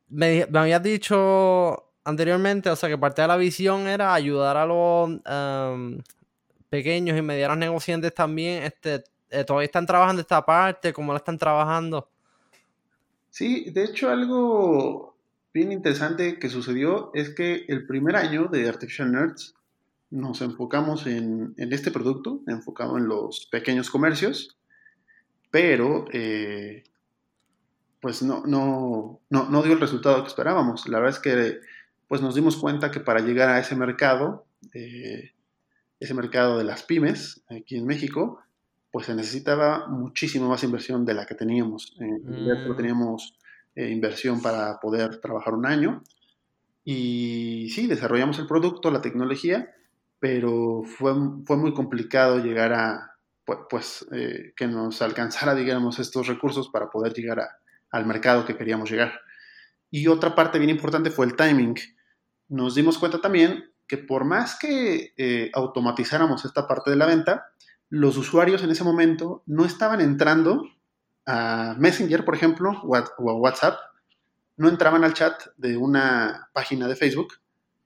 Me, me, habías dicho anteriormente, o sea, que parte de la visión era ayudar a los em, pequeños y medianos negociantes también este, eh, todavía están trabajando esta parte, cómo la están trabajando. Sí, de hecho algo bien interesante que sucedió es que el primer año de Artificial Nerds nos enfocamos en, este producto, enfocado en los pequeños comercios, pero eh, pues no, no, no, dio el resultado que esperábamos. La verdad es que pues nos dimos cuenta que para llegar a ese mercado, eh, ese mercado de las pymes aquí en México, pues se necesitaba muchísimo más inversión de la que teníamos. En mm. teníamos eh, inversión para poder trabajar un año. Y sí, desarrollamos el producto, la tecnología, pero fue, fue muy complicado llegar a, pues, eh, que nos alcanzara, digamos, estos recursos para poder llegar al mercado que queríamos llegar. Y otra parte bien importante fue el timing. Nos dimos cuenta también que por más que eh, automatizáramos esta parte de la venta, los usuarios en ese momento no estaban entrando a Messenger, por ejemplo, o a, WhatsApp, no entraban al chat de una página de Facebook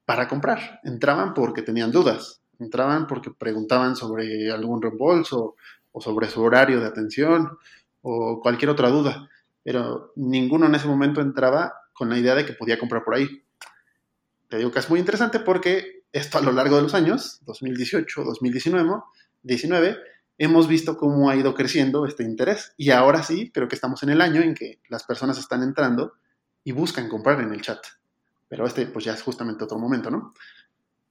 para comprar. Entraban porque tenían dudas, entraban porque preguntaban sobre algún reembolso o sobre su horario de atención o cualquier otra duda. Pero ninguno en ese momento entraba con la idea de que podía comprar por ahí. Te digo que es muy interesante porque esto a lo largo de los años, 2018, 2019, 19, hemos visto cómo ha ido creciendo este interés. Y ahora sí, creo que estamos en el año en que las personas están entrando y buscan comprar en el chat. Pero este pues ya es justamente otro momento, ¿no?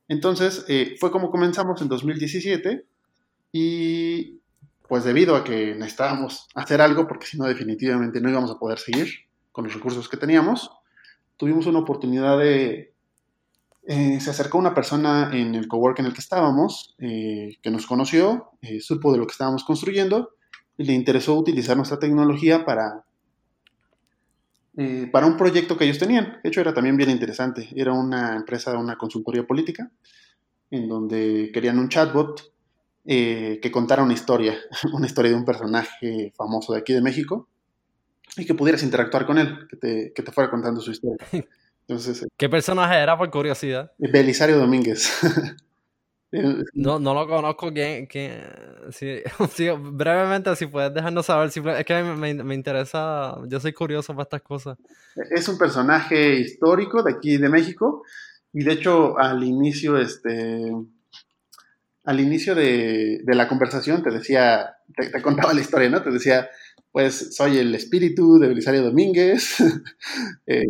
Entonces, eh, fue como comenzamos en 2017 y pues debido a que necesitábamos hacer algo, porque si no definitivamente no íbamos a poder seguir con los recursos que teníamos, tuvimos una oportunidad de... Eh, se acercó una persona en el cowork en el que estábamos, eh, que nos conoció, eh, supo de lo que estábamos construyendo y le interesó utilizar nuestra tecnología para, para un proyecto que ellos tenían. De hecho, era también bien interesante. Era una empresa, una consultoría política, en donde querían un chatbot que contara una historia, una historia de un personaje famoso de aquí de México y que pudieras interactuar con él, que te, que te fuera contando su historia. Entonces, eh, ¿Qué personaje era por curiosidad? Belisario Domínguez. no, no lo conozco. ¿Quién, quién? brevemente, si puedes dejarnos saber. es que me, me, interesa. Yo soy curioso para estas cosas. Es un personaje histórico de aquí de México. Y de hecho, al inicio, este al inicio de, la conversación te decía, te, contaba la historia, ¿no? Te decía, pues soy el espíritu de Belisario Domínguez. Eh,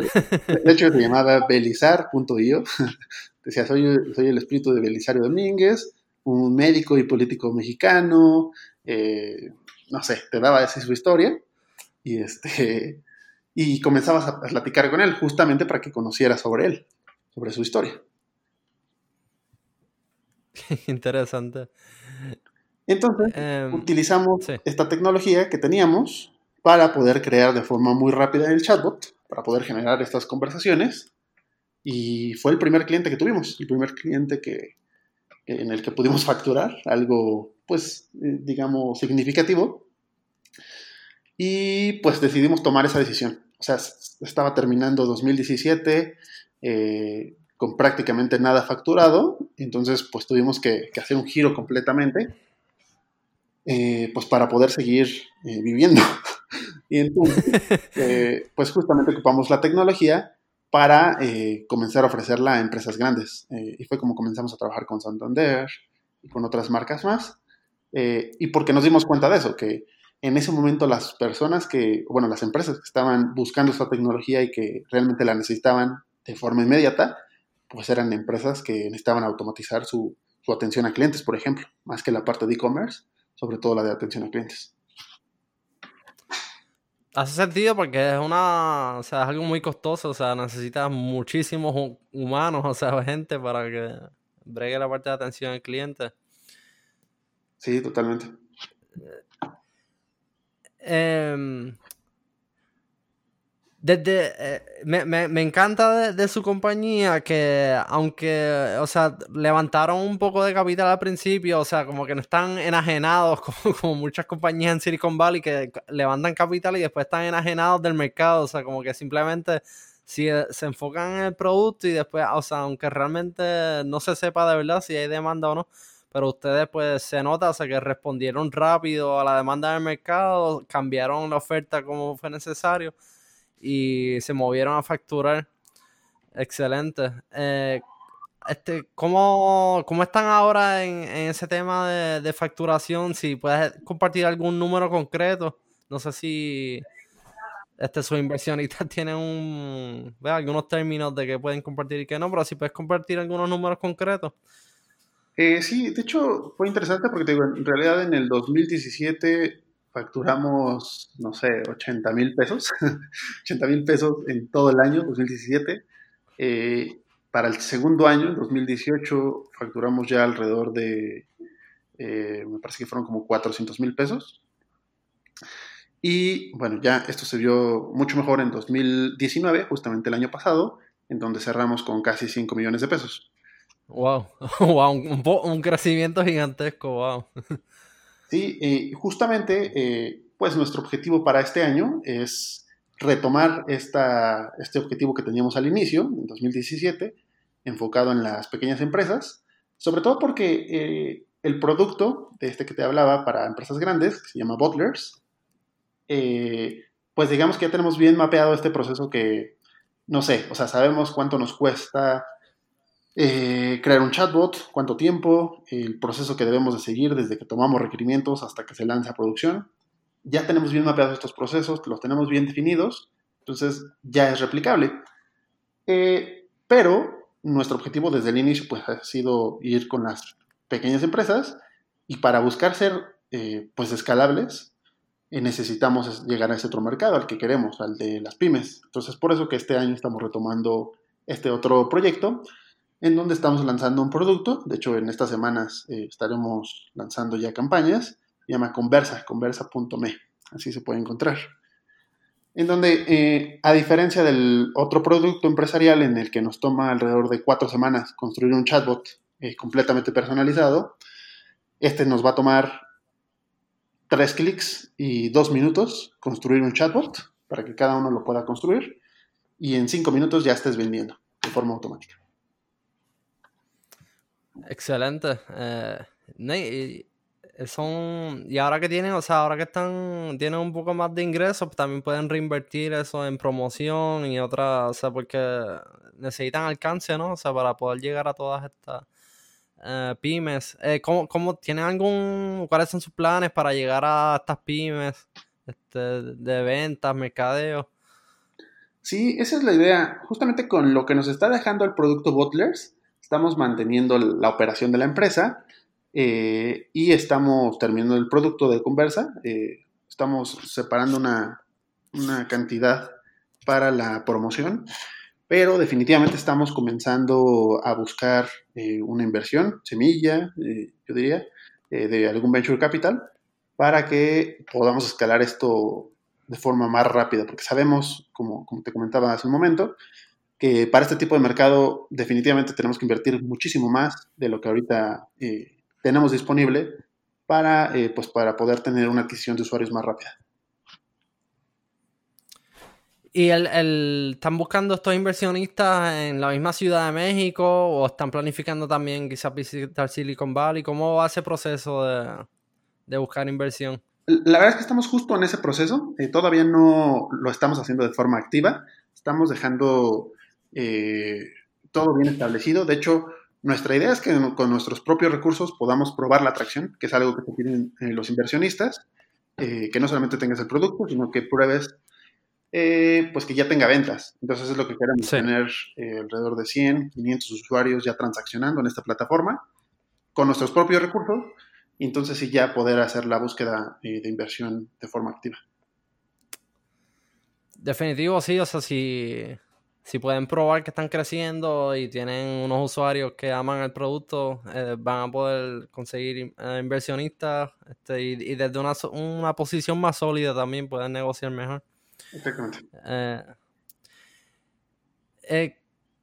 de hecho, se llamaba belizar.io. decía, soy, soy el espíritu de Belisario Domínguez, un médico y político mexicano. Eh, no sé, te daba así su historia. Y, este, y comenzabas a platicar con él, justamente para que conocieras sobre él, sobre su historia. Interesante. Entonces, em, utilizamos esta tecnología que teníamos para poder crear de forma muy rápida el chatbot, para poder generar estas conversaciones. Y fue el primer cliente que tuvimos, el primer cliente que, en el que pudimos facturar algo, pues, eh, digamos, significativo. Y pues decidimos tomar esa decisión. O sea, estaba terminando 2017, eh, con prácticamente nada facturado, entonces pues tuvimos que, hacer un giro completamente, eh, pues para poder seguir eh, viviendo. y entonces, eh, pues justamente ocupamos la tecnología para comenzar a ofrecerla a empresas grandes. y fue como comenzamos a trabajar con Santander y con otras marcas más. y porque nos dimos cuenta de eso, que en ese momento las personas que, bueno, las empresas que estaban buscando esta tecnología y que realmente la necesitaban de forma inmediata, pues eran empresas que necesitaban automatizar su, atención a clientes, por ejemplo, más que la parte de e-commerce, sobre todo la de atención a clientes. Hace sentido porque es una, o sea, es algo muy costoso, o sea, necesitas muchísimos humanos, o sea, gente para que bregue la parte de atención al cliente. Sí, totalmente. Eh, desde, eh, me, me, me, encanta de, su compañía que, aunque, o sea, levantaron un poco de capital al principio, o sea, como que no están enajenados como, como, muchas compañías en Silicon Valley que levantan capital y después están enajenados del mercado, o sea, como que simplemente si eh, se enfocan en el producto y después, o sea, aunque realmente no se sepa de verdad si hay demanda o no, pero ustedes pues se nota, o sea, que respondieron rápido a la demanda del mercado, cambiaron la oferta como fue necesario y se movieron a facturar. Excelente. Eh, este, ¿cómo, ¿cómo, están ahora en, ese tema de, facturación? Si puedes compartir algún número concreto. No sé si este, sus inversionistas tienen un, algunos términos de que pueden compartir y que no, pero si puedes compartir algunos números concretos. Eh, sí, de hecho fue interesante porque digo, en realidad en el 2017 facturamos, no sé, 80 mil pesos, 80 mil pesos en todo el año, 2017. Eh, para el segundo año, en 2018, facturamos ya alrededor de, eh, me parece que fueron como 400 mil pesos. Y bueno, ya esto se vio mucho mejor en 2019, justamente el año pasado, en donde cerramos con casi 5 millones de pesos. Wow, wow, un, un crecimiento gigantesco, wow. Sí, eh, justamente, eh, pues nuestro objetivo para este año es retomar esta, este objetivo que teníamos al inicio, en 2017, enfocado en las pequeñas empresas, sobre todo porque eh, el producto de este que te hablaba para empresas grandes, que se llama Butlers, pues digamos que ya tenemos bien mapeado este proceso que, no sé, o sea, sabemos cuánto nos cuesta eh, crear un chatbot, cuánto tiempo, el proceso que debemos de seguir desde que tomamos requerimientos hasta que se lanza a producción. Ya tenemos bien mapeados estos procesos, los tenemos bien definidos, entonces ya es replicable. Eh, pero nuestro objetivo desde el inicio pues, ha sido ir con las pequeñas empresas y para buscar ser eh, pues escalables, y necesitamos llegar a ese otro mercado, al que queremos, al de las pymes. Entonces, por eso que este año estamos retomando este otro proyecto, en donde estamos lanzando un producto. De hecho, en estas semanas eh, estaremos lanzando ya campañas. Se llama Conversa, conversa.me. Así se puede encontrar. En donde, eh, a diferencia del otro producto empresarial en el que nos toma alrededor de cuatro semanas construir un chatbot eh, completamente personalizado, este nos va a tomar tres clics y dos minutos construir un chatbot para que cada uno lo pueda construir y en cinco minutos ya estés vendiendo de forma automática. Excelente. Eh, y, son, y ahora que tienen, o sea, ahora que están, tienen un poco más de ingresos, también pueden reinvertir eso en promoción y otras, o sea, porque necesitan alcance, ¿no? O sea, para poder llegar a todas estas eh, pymes. Eh, ¿cómo, tienen algún, cuáles son sus planes para llegar a estas pymes este, de ventas, mercadeo? Sí, esa es la idea. Justamente con lo que nos está dejando el producto Butlers, estamos manteniendo la operación de la empresa eh, y estamos terminando el producto de Conversa. estamos separando una, una cantidad para la promoción pero definitivamente estamos comenzando a buscar eh, una inversión, semilla, eh, yo diría, eh, de algún venture capital, para que podamos escalar esto de forma más rápida, porque sabemos, como, como te comentaba hace un momento, que para este tipo de mercado definitivamente tenemos que invertir muchísimo más de lo que ahorita tenemos disponible para, pues para poder tener una adquisición de usuarios más rápida. ¿Y el, están buscando estos inversionistas en la misma Ciudad de México o están planificando también quizás visitar Silicon Valley? ¿Cómo va ese proceso de, buscar inversión? La verdad es que estamos justo en ese proceso. Eh, todavía no lo estamos haciendo de forma activa. Estamos dejando eh, todo bien establecido. De hecho, nuestra idea es que con nuestros propios recursos podamos probar la atracción, que es algo que te piden eh, los inversionistas. que no solamente tengas el producto, sino que pruebes eh, pues que ya tenga ventas. Entonces es lo que queremos, tener eh, alrededor de 100, 500 usuarios ya transaccionando en esta plataforma con nuestros propios recursos y entonces sí ya poder hacer la búsqueda eh, de inversión de forma activa. Definitivo, sí, o sea, si, si pueden probar que están creciendo y tienen unos usuarios que aman el producto, van a poder conseguir inversionistas este, y, y, desde una, una posición más sólida también pueden negociar mejor. Exactamente. Eh, eh,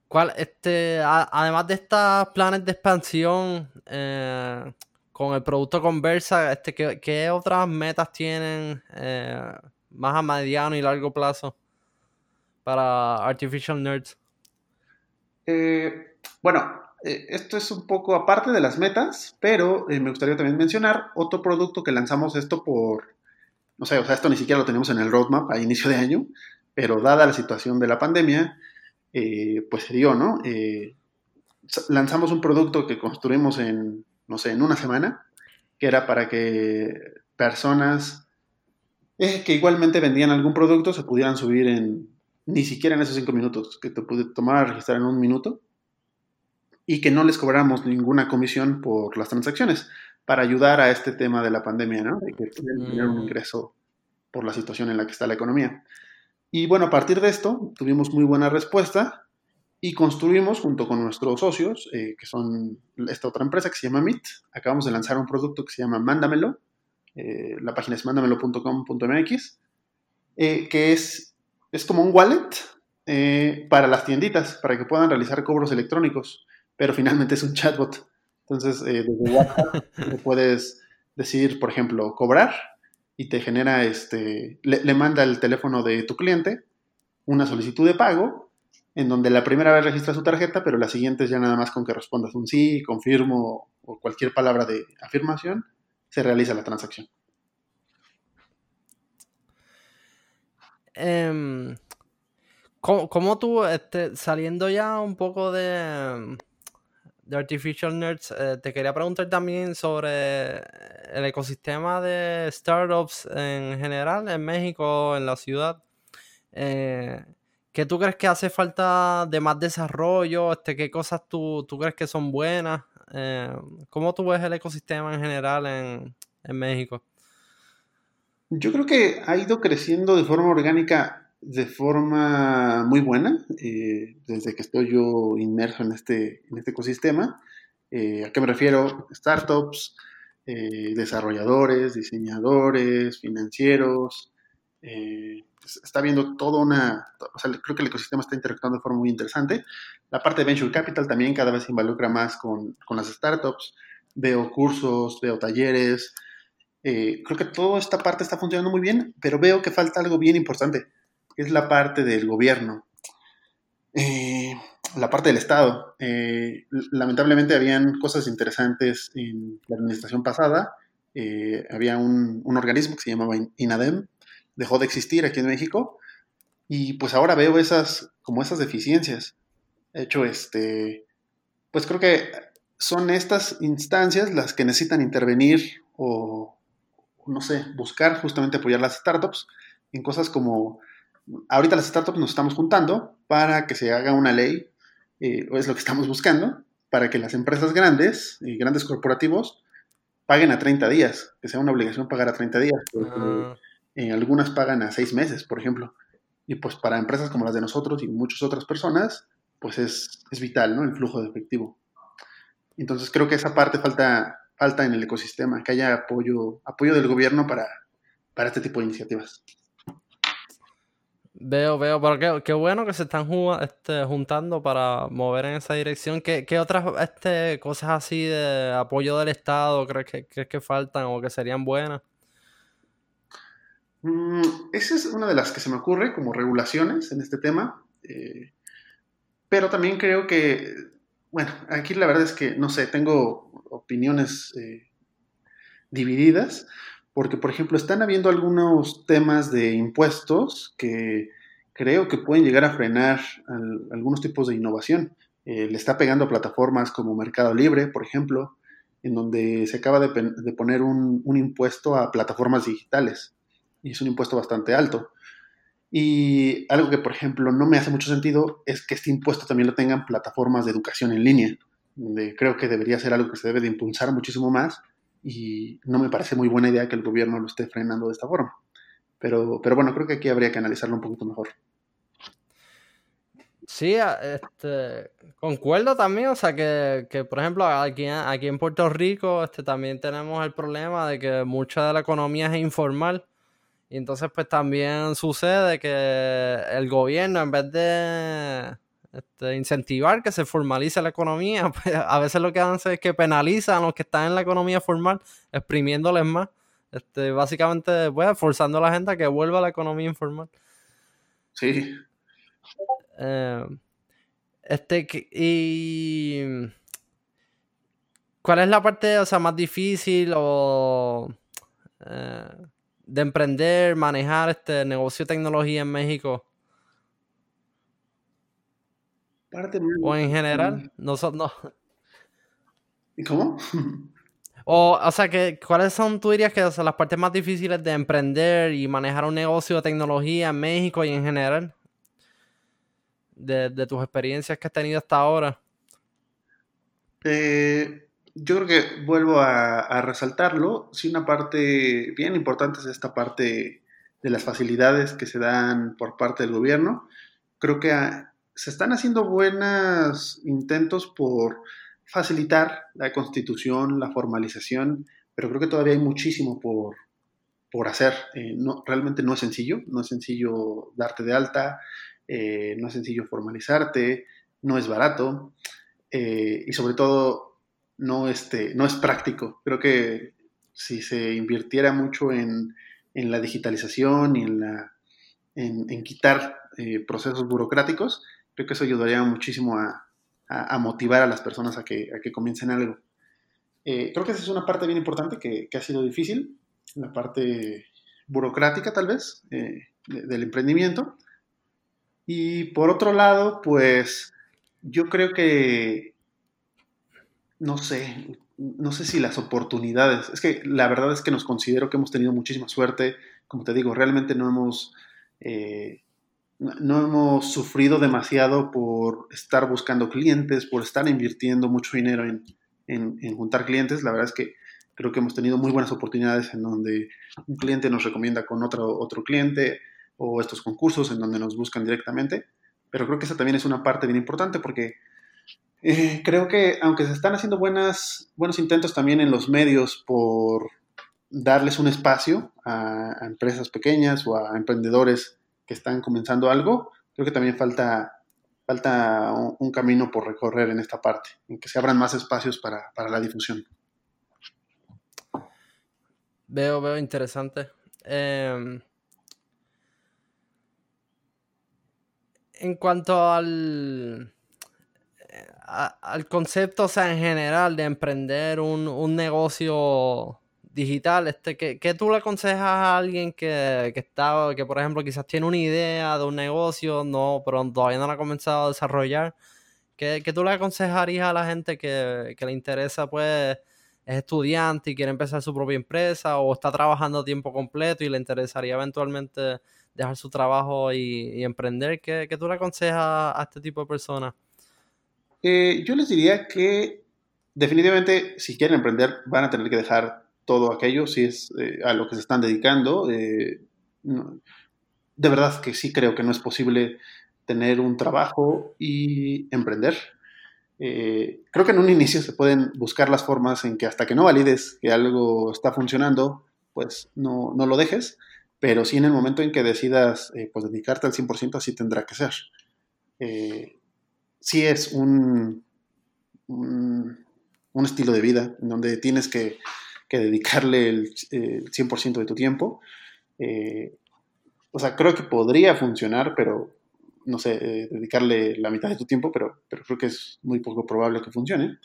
¿cuál, este, además de estos planes de expansión eh, con el producto Conversa, este, ¿qué, otras metas tienen más a mediano y largo plazo para Artificial Nerds? bueno, esto es un poco aparte de las metas, pero me gustaría también mencionar otro producto que lanzamos esto por no sé, o sea, esto ni siquiera lo tenemos en el roadmap a inicio de año, pero dada la situación de la pandemia, eh, pues se dio, ¿no? Eh, lanzamos un producto que construimos en, no sé, en una semana, que era para que personas eh, que igualmente vendían algún producto se pudieran subir en, ni siquiera en esos cinco minutos, que te pude tomar a registrar en un minuto, y que no les cobráramos ninguna comisión por las transacciones para ayudar a este tema de la pandemia, ¿no? De que pudieran tener un mm. ingreso por la situación en la que está la economía. Y bueno, a partir de esto tuvimos muy buena respuesta y construimos junto con nuestros socios, eh, que son esta otra empresa que se llama Meet, acabamos de lanzar un producto que se llama Mándamelo, eh, la página es mándamelo.com.mx, eh, que es, es como un wallet para las tienditas, para que puedan realizar cobros electrónicos, pero finalmente es un chatbot. Entonces, eh, desde WhatsApp puedes decir, por ejemplo, cobrar y te genera, este, le, manda el teléfono de tu cliente una solicitud de pago en donde la primera vez registra su tarjeta, pero la siguiente es ya nada más con que respondas un sí, confirmo o cualquier palabra de afirmación, se realiza la transacción. Um, ¿cómo, tú, este, saliendo ya un poco de, de Artificial Nerds, eh, te quería preguntar también sobre el ecosistema de startups en general en México, en la ciudad. Eh, ¿Qué tú crees que hace falta de más desarrollo? Este, ¿Qué cosas tú, crees que son buenas? Eh, ¿Cómo tú ves el ecosistema en general en, en México? Yo creo que ha ido creciendo de forma orgánica, de forma muy buena, eh, desde que estoy yo inmerso en este, en este ecosistema. Eh, ¿A qué me refiero? Startups, eh, desarrolladores, diseñadores, financieros. está viendo toda una, creo que el ecosistema está interactuando de forma muy interesante. La parte de Venture Capital también cada vez se involucra más con, con las startups. Veo cursos, veo talleres, eh, creo que toda esta parte está funcionando muy bien, pero veo que falta algo bien importante, que es la parte del gobierno, eh, la parte del Estado. Eh, lamentablemente habían cosas interesantes en la administración pasada. había un, un, organismo que se llamaba INADEM, dejó de existir aquí en México, y pues ahora veo esas, como esas deficiencias. De hecho, este, pues creo que son estas instancias las que necesitan intervenir o, no sé, buscar justamente apoyar las startups en cosas como, ahorita las startups nos estamos juntando para que se haga una ley, eh, o es lo que estamos buscando, para que las empresas grandes y grandes corporativos paguen a 30 días, que sea una obligación pagar a 30 días, porque ah. algunas pagan a 6 meses, por ejemplo. Y pues para empresas como las de nosotros y muchas otras personas, pues es, es vital, ¿no? El flujo de efectivo. Entonces creo que esa parte falta, falta en el ecosistema, que haya apoyo, apoyo del gobierno para, para este tipo de iniciativas. Veo, veo, pero qué, bueno que se están este, juntando para mover en esa dirección. ¿Qué, otras este, cosas así de apoyo del Estado crees que, que faltan o que serían buenas? Mm, esa es una de las que se me ocurre como regulaciones en este tema. Eh, pero también creo que, bueno, aquí la verdad es que, no sé, tengo opiniones eh, divididas, porque, por ejemplo, están habiendo algunos temas de impuestos que creo que pueden llegar a frenar algunos tipos de innovación. Eh, le está pegando a plataformas como Mercado Libre, por ejemplo, en donde se acaba de, poner un, un, impuesto a plataformas digitales. Y es un impuesto bastante alto. Y algo que, por ejemplo, no me hace mucho sentido es que este impuesto también lo tengan plataformas de educación en línea creo que debería ser algo que se debe de impulsar muchísimo más y no me parece muy buena idea que el gobierno lo esté frenando de esta forma. Pero, pero bueno, creo que aquí habría que analizarlo un poquito mejor. Sí, este, concuerdo también, o sea que, por ejemplo aquí, aquí en Puerto Rico este, también tenemos el problema de que mucha de la economía es informal y entonces pues también sucede que el gobierno en vez de este, incentivar que se formalice la economía. Pues, a veces lo que hacen es que penalizan a los que están en la economía formal, exprimiéndoles más. Este, básicamente, pues, forzando a la gente a que vuelva a la economía informal. Sí. Eh, este, y. ¿Cuál es la parte o sea, más difícil o, eh, de emprender, manejar este negocio de tecnología en México? o en general, no no. ¿Cómo? O, o sea, que, ¿cuáles son, tú dirías que son las partes más difíciles de emprender y manejar un negocio de tecnología en México y en general? De, tus experiencias que has tenido hasta ahora. Eh, yo creo que vuelvo a, resaltarlo. Sí, una parte bien importante es esta parte de las facilidades que se dan por parte del gobierno. Creo que se están haciendo buenos intentos por facilitar la constitución, la formalización, pero creo que todavía hay muchísimo por, por hacer. Eh, no, realmente no es sencillo, no es sencillo darte de alta, eh, no es sencillo formalizarte, no es barato eh, y sobre todo no, este, no es práctico. Creo que si se invirtiera mucho en, la digitalización y en, la, en quitar procesos burocráticos, Creo que eso ayudaría muchísimo a, motivar a las personas a que, a que comiencen algo. Eh, creo que esa es una parte bien importante que, ha sido difícil, la parte burocrática tal vez eh, del emprendimiento. Y por otro lado, pues yo creo que, no sé, no sé si las oportunidades, es que la verdad es que nos considero que hemos tenido muchísima suerte, como te digo, realmente no hemos eh, no hemos sufrido demasiado por estar buscando clientes, por estar invirtiendo mucho dinero en, juntar clientes. La verdad es que Creo que hemos tenido muy buenas oportunidades en donde un cliente nos recomienda con otro, otro cliente o estos concursos en donde nos buscan directamente. Pero creo que esa también es una parte bien importante porque eh, creo que aunque se están haciendo buenas, buenos intentos también en los medios por darles un espacio a, empresas pequeñas o a emprendedores que están comenzando algo, creo que también falta, falta un, camino por recorrer en esta parte, en que se abran más espacios para, la difusión. Veo, veo interesante. Em, en cuanto al, al concepto, o sea, en general, de emprender un, un negocio digital, este, ¿qué, ¿qué, tú le aconsejas a alguien que, que, está, que por ejemplo quizás tiene una idea de un negocio, no, pero todavía no la ha comenzado a desarrollar? ¿Qué, qué tú le aconsejarías a la gente que, que, le interesa, pues, es estudiante y quiere empezar su propia empresa o está trabajando a tiempo completo y le interesaría eventualmente dejar su trabajo y, emprender? ¿Qué, ¿Qué, tú le aconsejas a este tipo de personas? Eh, yo les diría que definitivamente si quieren emprender van a tener que dejar todo aquello, si es eh, a lo que se están dedicando. Eh, de verdad que sí creo que no es posible tener un trabajo y emprender. Creo que en un inicio se pueden buscar las formas en que hasta que no valides que algo está funcionando, pues no, no lo dejes, pero sí en el momento en que decidas pues dedicarte al 100% así tendrá que ser. Sí es un, un, estilo de vida en donde tienes que que dedicarle el, 100% de tu tiempo. Eh, o sea, creo que podría funcionar, pero no sé, eh, dedicarle la mitad de tu tiempo, pero, pero creo que es muy poco probable que funcione.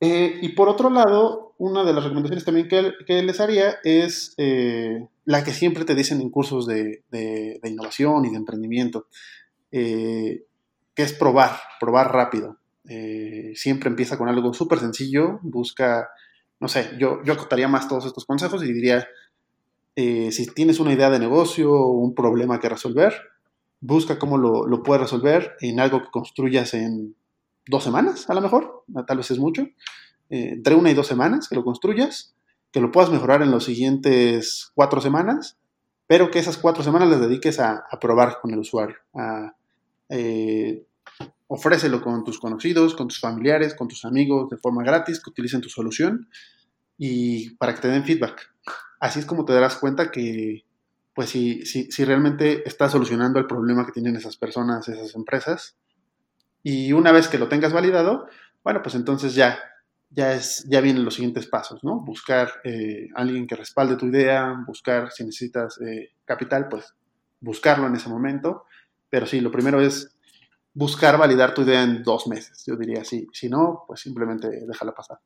Eh, y por otro lado, una de las recomendaciones también que, que les haría es la que siempre te dicen en cursos de, de, innovación y de emprendimiento, que es probar, probar rápido. siempre empieza con algo súper sencillo, busca no sé, yo, yo acotaría más todos estos consejos y diría, eh, si tienes una idea de negocio o un problema que resolver, busca cómo lo, lo, puedes resolver en algo que construyas en dos semanas, a lo mejor, tal vez es mucho, eh, entre una y dos semanas que lo construyas, que lo puedas mejorar en las siguientes cuatro semanas, pero que esas cuatro semanas las dediques a, probar con el usuario, eh, ofrécelo con tus conocidos, con tus familiares, con tus amigos de forma gratis, que utilicen tu solución y para que te den feedback. Así es como te darás cuenta que, pues, si, si, si realmente estás solucionando el problema que tienen esas personas, esas empresas. Y una vez que lo tengas validado, bueno, pues entonces ya, ya, es, ya vienen los siguientes pasos, ¿no? Buscar eh, alguien que respalde tu idea, buscar si necesitas eh, capital, pues buscarlo en ese momento. Pero sí, lo primero es buscar validar tu idea en dos meses, yo diría así. Si no, pues simplemente déjala pasar.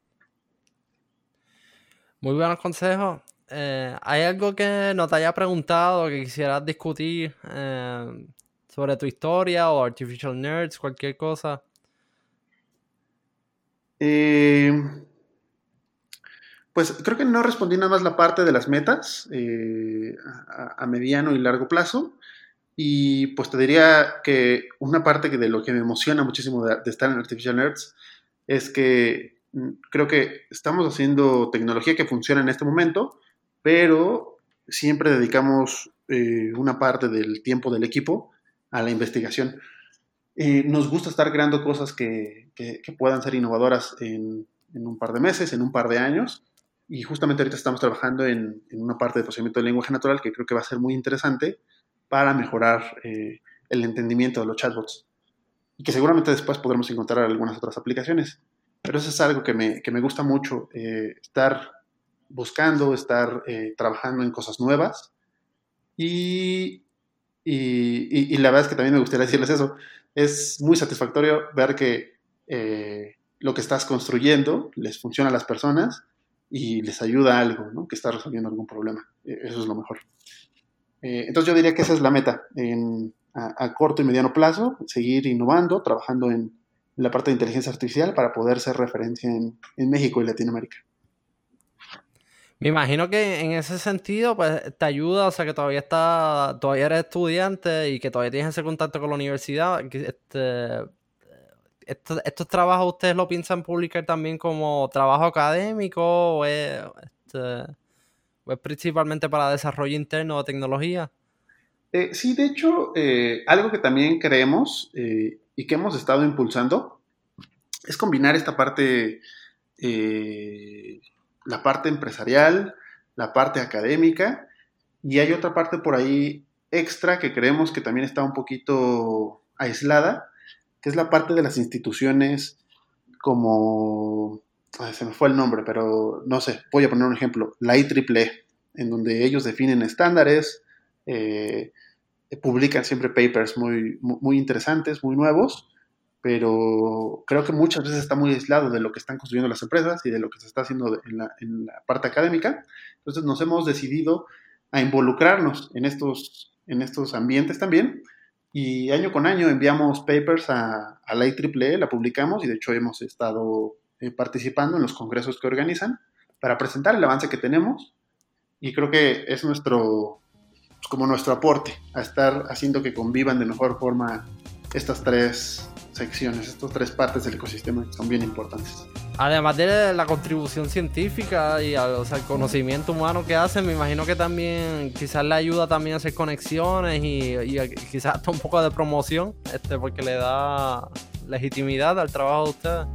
Muy buenos consejos. Eh, ¿Hay algo que no te haya preguntado, que quisieras discutir eh, sobre tu historia o Artificial Nerds, cualquier cosa? Eh, pues creo que no respondí nada más la parte de las metas a, mediano y largo plazo. Y pues te diría que una parte de lo que me emociona muchísimo de, estar en Artificial Nerds es que mm, creo que estamos haciendo tecnología que funciona en este momento, pero siempre dedicamos eh, una parte del tiempo del equipo a la investigación. Eh, nos gusta estar creando cosas que, que, puedan ser innovadoras en, en, un par de meses, en un par de años. Y justamente ahorita estamos trabajando en, en una parte de procesamiento de lenguaje natural que creo que va a ser muy interesante para mejorar eh, el entendimiento de los chatbots. Y que seguramente después podremos encontrar algunas otras aplicaciones. Pero eso es algo que me, que me gusta mucho, eh, estar buscando, estar eh, trabajando en cosas nuevas. Y, y, la verdad es que también me gustaría decirles eso. Es muy satisfactorio ver que lo que estás construyendo les funciona a las personas y les ayuda a algo, ¿no? que está resolviendo algún problema. Eso es lo mejor. Eh, entonces yo diría que esa es la meta a, corto y mediano plazo, seguir innovando, trabajando en, la parte de inteligencia artificial para poder ser referencia en, México y Latinoamérica. Me imagino que en ese sentido, pues te ayuda, o sea, que todavía está, todavía eres estudiante y que todavía tienes ese contacto con la universidad. este, estos, estos trabajos ustedes lo piensan publicar también como trabajo académico o es, este, principalmente para desarrollo interno de tecnología? Eh, sí, de hecho, eh, algo que también creemos eh, y que hemos estado impulsando es combinar esta parte, la parte empresarial, la parte académica, y hay otra parte por ahí extra que creemos que también está un poquito aislada, que es la parte de las instituciones como, se me fue el nombre, pero no sé, voy a poner un ejemplo, la IEEE, en donde ellos definen estándares, eh, publican siempre papers muy, muy interesantes, muy nuevos, pero creo que muchas veces está muy aislado de lo que están construyendo las empresas y de lo que se está haciendo en la, en la parte académica. Entonces nos hemos decidido a involucrarnos en estos, en estos ambientes también. Y año con año enviamos papers a, a la IEEE, la publicamos y de hecho hemos estado eh, participando en los congresos que organizan para presentar el avance que tenemos. Y creo que es nuestro, pues, como nuestro aporte a estar haciendo que convivan de mejor forma estas tres secciones, estas tres partes del ecosistema que son bien importantes. Además de la contribución científica y al el conocimiento humano que hacen, me imagino que también quizás le ayuda también a hacer conexiones y, quizás hasta un poco de promoción, este, porque le da legitimidad al trabajo de ustedes.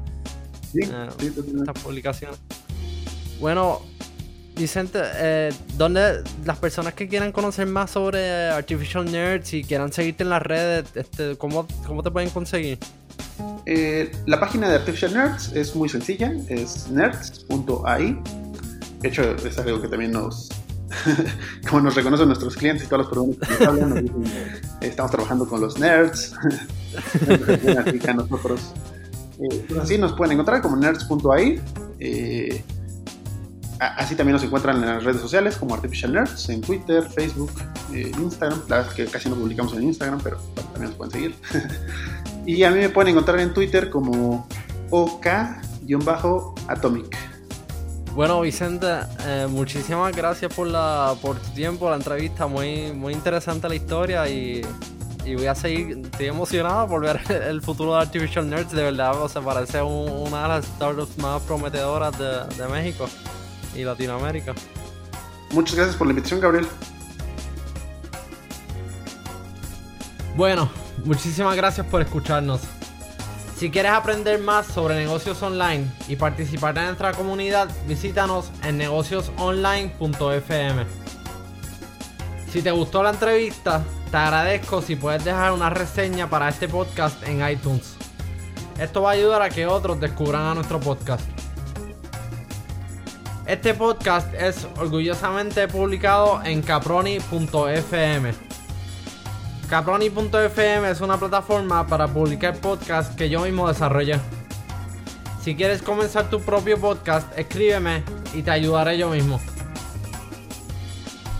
Sí, eh, sí, estas publicaciones. Bueno, Vicente, eh, ¿dónde las personas que quieran conocer más sobre Artificial Nerds y quieran seguirte en las redes, este, ¿cómo, cómo te pueden conseguir? Eh, la página de Artificial Nerds es muy sencilla, es nerds.ai. De hecho, es algo que también nos, como nos reconocen nuestros clientes y todas las personas que nos hablan, nos dicen, estamos trabajando con los nerds, que nosotros, eh, así nos pueden encontrar como nerds.ai. Eh, Así también nos encuentran en las redes sociales como Artificial Nerds, en Twitter, Facebook, eh, Instagram. La verdad es que casi no publicamos en Instagram, pero también nos pueden seguir. y a mí me pueden encontrar en Twitter como OK-Atomic. Bueno, Vicente, muchísimas gracias por, la, por tu tiempo, la entrevista. Muy, muy interesante la historia y, voy a seguir. Estoy emocionado por ver el futuro de Artificial Nerds. De verdad, o sea, parece una de las startups más prometedoras de, de México y Latinoamérica. Muchas gracias por la invitación, Gabriel. Bueno, muchísimas gracias por escucharnos. Si quieres aprender más sobre negocios online y participar en nuestra comunidad, visítanos en negociosonline.fm. Si te gustó la entrevista, te agradezco si puedes dejar una reseña para este podcast en iTunes. Esto va a ayudar a que otros descubran a nuestro podcast. Este podcast es orgullosamente publicado en caproni.fm. Caproni.fm es una plataforma para publicar podcasts que yo mismo desarrollé. Si quieres comenzar tu propio podcast, escríbeme y te ayudaré yo mismo.